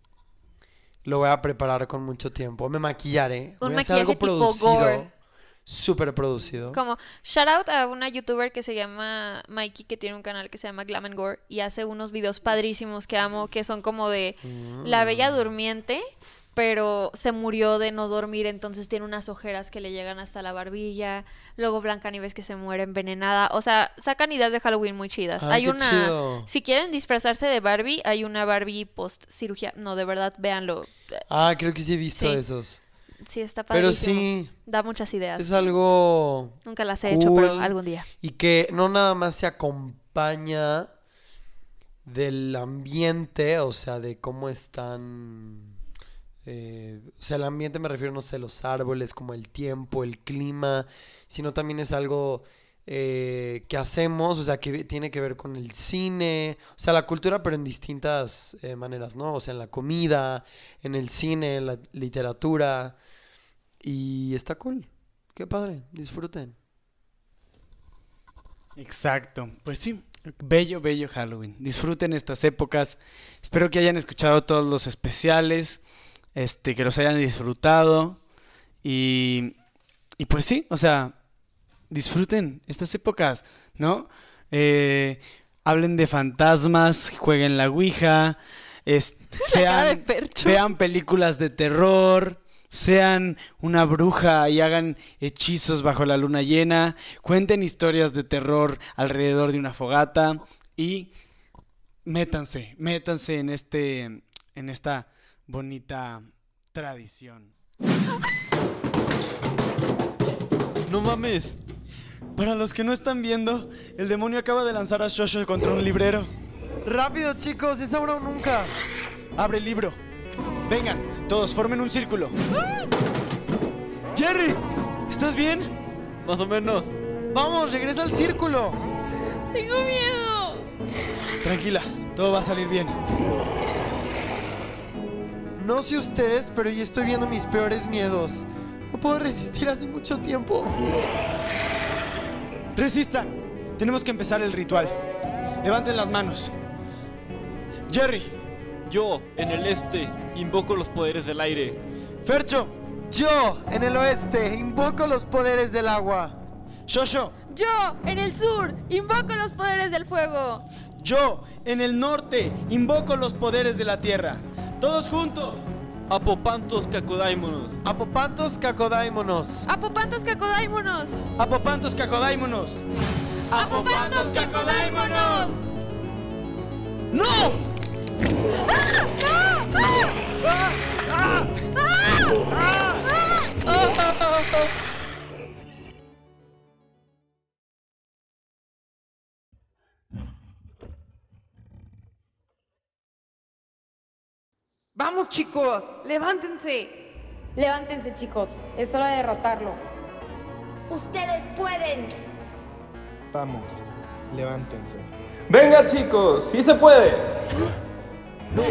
E: Lo voy a preparar con mucho tiempo. Me maquillaré.
C: Un
E: voy a hacer algo producido.
C: gore.
E: Súper producido.
C: Como shout out a una youtuber que se llama Mikey que tiene un canal que se llama Glam and Gore y hace unos videos padrísimos que amo que son como de la bella
E: Mm.
C: durmiente pero se murió de no dormir entonces tiene unas ojeras que le llegan hasta la barbilla luego Blancanieves que se muere envenenada o sea sacan ideas de Halloween muy chidas
E: Ay,
C: hay una
E: chido.
C: si quieren disfrazarse de Barbie hay una Barbie post cirugía no de verdad véanlo
E: Ah, creo que sí he visto
C: Sí.
E: esos.
C: Sí está
E: Pero
C: padrísimo.
E: sí,
C: da muchas ideas.
E: es algo
C: nunca las he hecho pero algún día.
E: Y que no nada más se acompaña del ambiente, o sea, de cómo están... eh, o sea, el ambiente me refiero, no sé, los árboles, como el tiempo, el clima, sino también es algo eh, que hacemos, o sea, que tiene que ver con el cine, o sea, la cultura, pero en distintas eh, maneras, ¿no? O sea, en la comida, en el cine, en la literatura, y está cool. Qué padre, disfruten.
B: Exacto, pues sí, bello, bello Halloween. Disfruten estas épocas. Espero que hayan escuchado todos los especiales, este, que los hayan disfrutado y, y pues sí, o sea, disfruten estas épocas, ¿no? Eh, hablen de fantasmas, jueguen la Ouija, es- (laughs)
C: La cara de
B: sean, vean películas de terror, sean una bruja y hagan hechizos bajo la luna llena, cuenten historias de terror alrededor de una fogata y métanse, métanse en este en esta bonita tradición.
D: ¡No mames!
B: Para los que no están viendo, el demonio acaba de lanzar a Shosho contra un librero.
E: Rápido, chicos, es ahora o nunca.
B: Abre el libro. Vengan, todos formen un círculo. Jerry, ¿estás bien?
D: Más o menos.
E: Vamos, regresa al círculo.
C: tengo miedo
B: Tranquila, Todo va a salir bien.
E: No sé ustedes, pero yo estoy viendo mis peores miedos. No puedo resistir hace mucho tiempo.
B: Resistan. Tenemos que empezar el ritual. Levanten las manos. Jerry,
D: Yo, en el este, invoco los poderes del aire.
B: Fercho,
E: Yo, en el oeste, invoco los poderes del agua.
B: Shosho,
C: Yo, en el sur, invoco los poderes del fuego.
B: yo en el norte invoco los poderes de la tierra. Todos juntos.
D: Apopantos cacodaimonos.
E: Apopantos cacodaimonos.
C: Apopantos cacodaimonos.
B: Apopantos cacodaimonos.
C: Apopantos cacodaimonos.
B: ¡No!
F: Vamos chicos, levántense.
G: Levántense chicos, es hora de derrotarlo.
H: Ustedes pueden.
I: Vamos, levántense.
J: Venga chicos, sí se puede.
A: ¡No!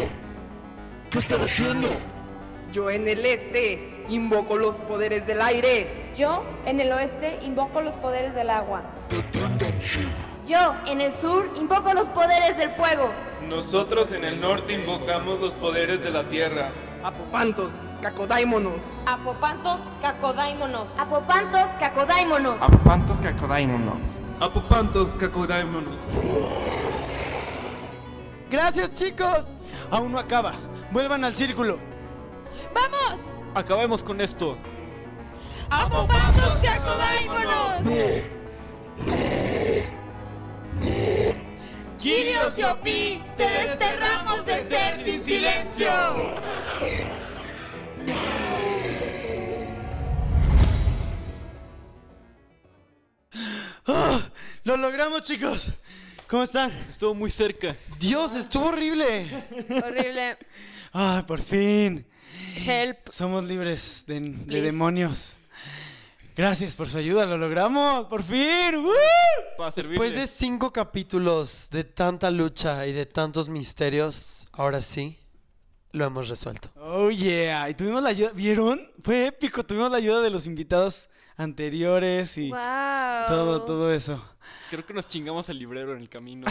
A: ¿Qué están haciendo?
F: Yo en el este invoco los poderes del aire.
G: Yo, en el oeste, invoco los poderes del agua.
A: ¡Deténganse!
H: Yo, en el sur, invoco los poderes del fuego.
J: Nosotros en el norte invocamos los poderes de la tierra.
F: Apopantos, cacodaimonos.
G: Apopantos, cacodaimonos.
H: Apopantos, cacodaimonos.
I: Apopantos cacodaimonos.
J: Apopantos cacodaimonos.
E: Gracias chicos.
B: Aún no acaba. Vuelvan al círculo.
C: ¡Vamos!
D: Acabemos con esto.
C: ¡Apopantos cacodaimonos! Kirios y Opi, te desterramos de ser sin silencio.
B: ¡Ah! ¡Lo logramos, chicos! ¿Cómo están?
D: Estuvo muy cerca.
E: Dios, estuvo horrible.
C: Horrible.
B: ¡Ah, por fin!
C: Help.
B: Somos libres de, demonios. Gracias por su ayuda, lo logramos, por fin.
E: Después de cinco capítulos de tanta lucha y de tantos misterios, ahora sí, lo hemos resuelto.
B: Oh yeah, y tuvimos la ayuda, ¿vieron? Fue épico, tuvimos la ayuda de los invitados anteriores y
C: Wow.
B: todo, todo eso.
D: Creo que nos chingamos el librero en el camino.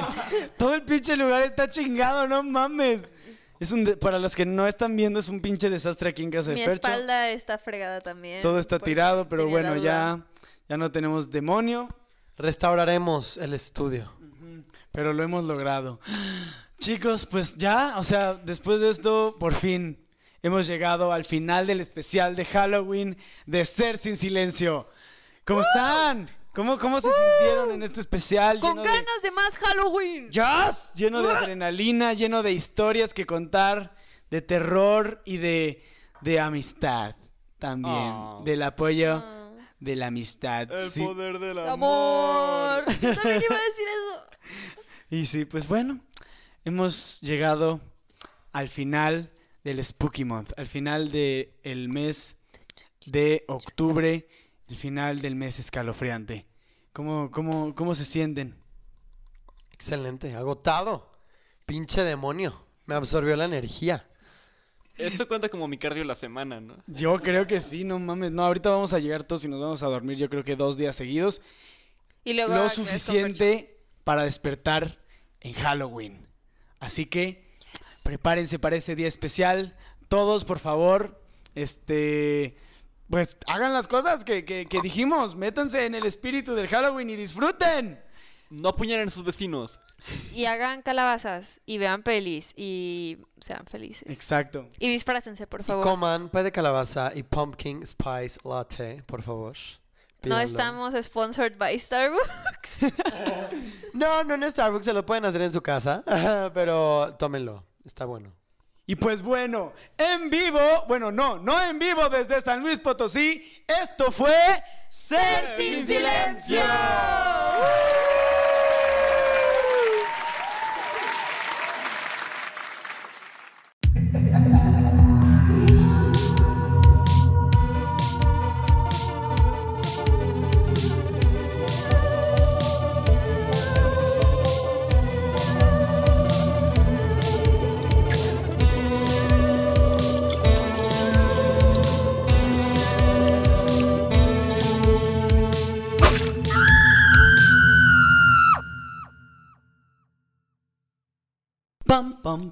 D: (laughs)
B: Todo el pinche lugar está chingado, no mames. Es un de- para los que no están viendo, es un pinche desastre aquí en casa de
C: Mi
B: Fercho.
C: espalda está fregada también.
B: Todo está tirado, pero bueno, ya, ya no tenemos demonio,
E: Restauraremos el estudio.
B: pero lo hemos logrado. Chicos, pues ya, o sea, después de esto, por fin hemos llegado al final del especial de Halloween de Ser Sin Silencio. ¿Cómo están? ¿Cómo, cómo se sintieron en este especial?
C: Con
B: lleno de-
C: ganas de más Halloween.
B: ¡Yas! Lleno de adrenalina, lleno de historias que contar, de terror y de, de amistad también.
D: Ah.
B: Del apoyo
C: Ah.
B: de la amistad. sí.
D: poder del
C: Amor. (laughs) Yo también iba a decir eso.
B: Y sí, pues bueno, hemos llegado al final del Spooky Month, al final del el mes de octubre, el final del mes escalofriante. ¿Cómo, cómo, cómo se sienten?
E: Excelente, agotado. Pinche demonio. Me absorbió la energía.
D: Esto cuenta como mi cardio la semana, ¿no?
B: Yo creo que sí, no mames. No, ahorita vamos a llegar todos y nos vamos a dormir, yo creo que dos días seguidos.
C: Y luego
B: Lo suficiente para despertar en Halloween. Así que prepárense para ese día especial. Todos, por favor, este, pues hagan las cosas que, que- que dijimos. Métanse en el espíritu del Halloween y disfruten.
D: No apuñalen a sus vecinos.
C: Y hagan calabazas y vean pelis y sean felices.
B: Exacto.
C: Y disprácense, por
E: Y
C: favor.
E: coman pie de calabaza y pumpkin spice latte, por favor.
C: No estamos sponsored by Starbucks. (laughs)
E: No, no en Starbucks, se lo pueden hacer en su casa, (laughs) pero tómenlo, está bueno.
B: Y pues bueno, en vivo, bueno, no, no en vivo desde San Luis Potosí, esto fue Ser sin silencio.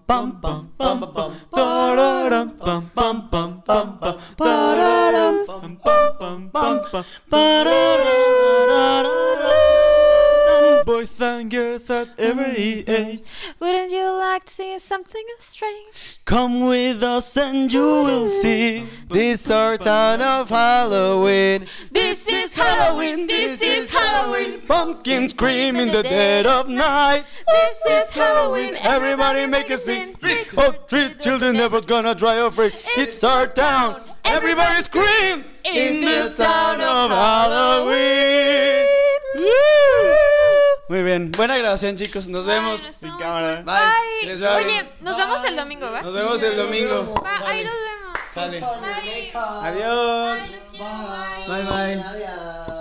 D: Boys and girls at every age. Wouldn't you like to see something strange.
B: Come with us and you will see.
E: This our town of Halloween.
B: This is Halloween. This is Halloween. Pumpkins scream in the dead of night.
H: This is Halloween.
B: Everybody make a scene. Trick or treat, children never gonna dry or freak. It's our town. Everybody screams in the sound of Halloween. Woo! Muy bien, buena grabación chicos, nos vemos.
C: Ay,
B: en cámara. Bye.
C: Bye. Oye, nos vemos el domingo, ¿va?
B: Nos vemos el domingo.
C: Va, ahí nos vemos.
B: Sale.
C: Bye.
B: Adiós.
C: Bye, los quiero.
B: Bye bye.
E: Bye.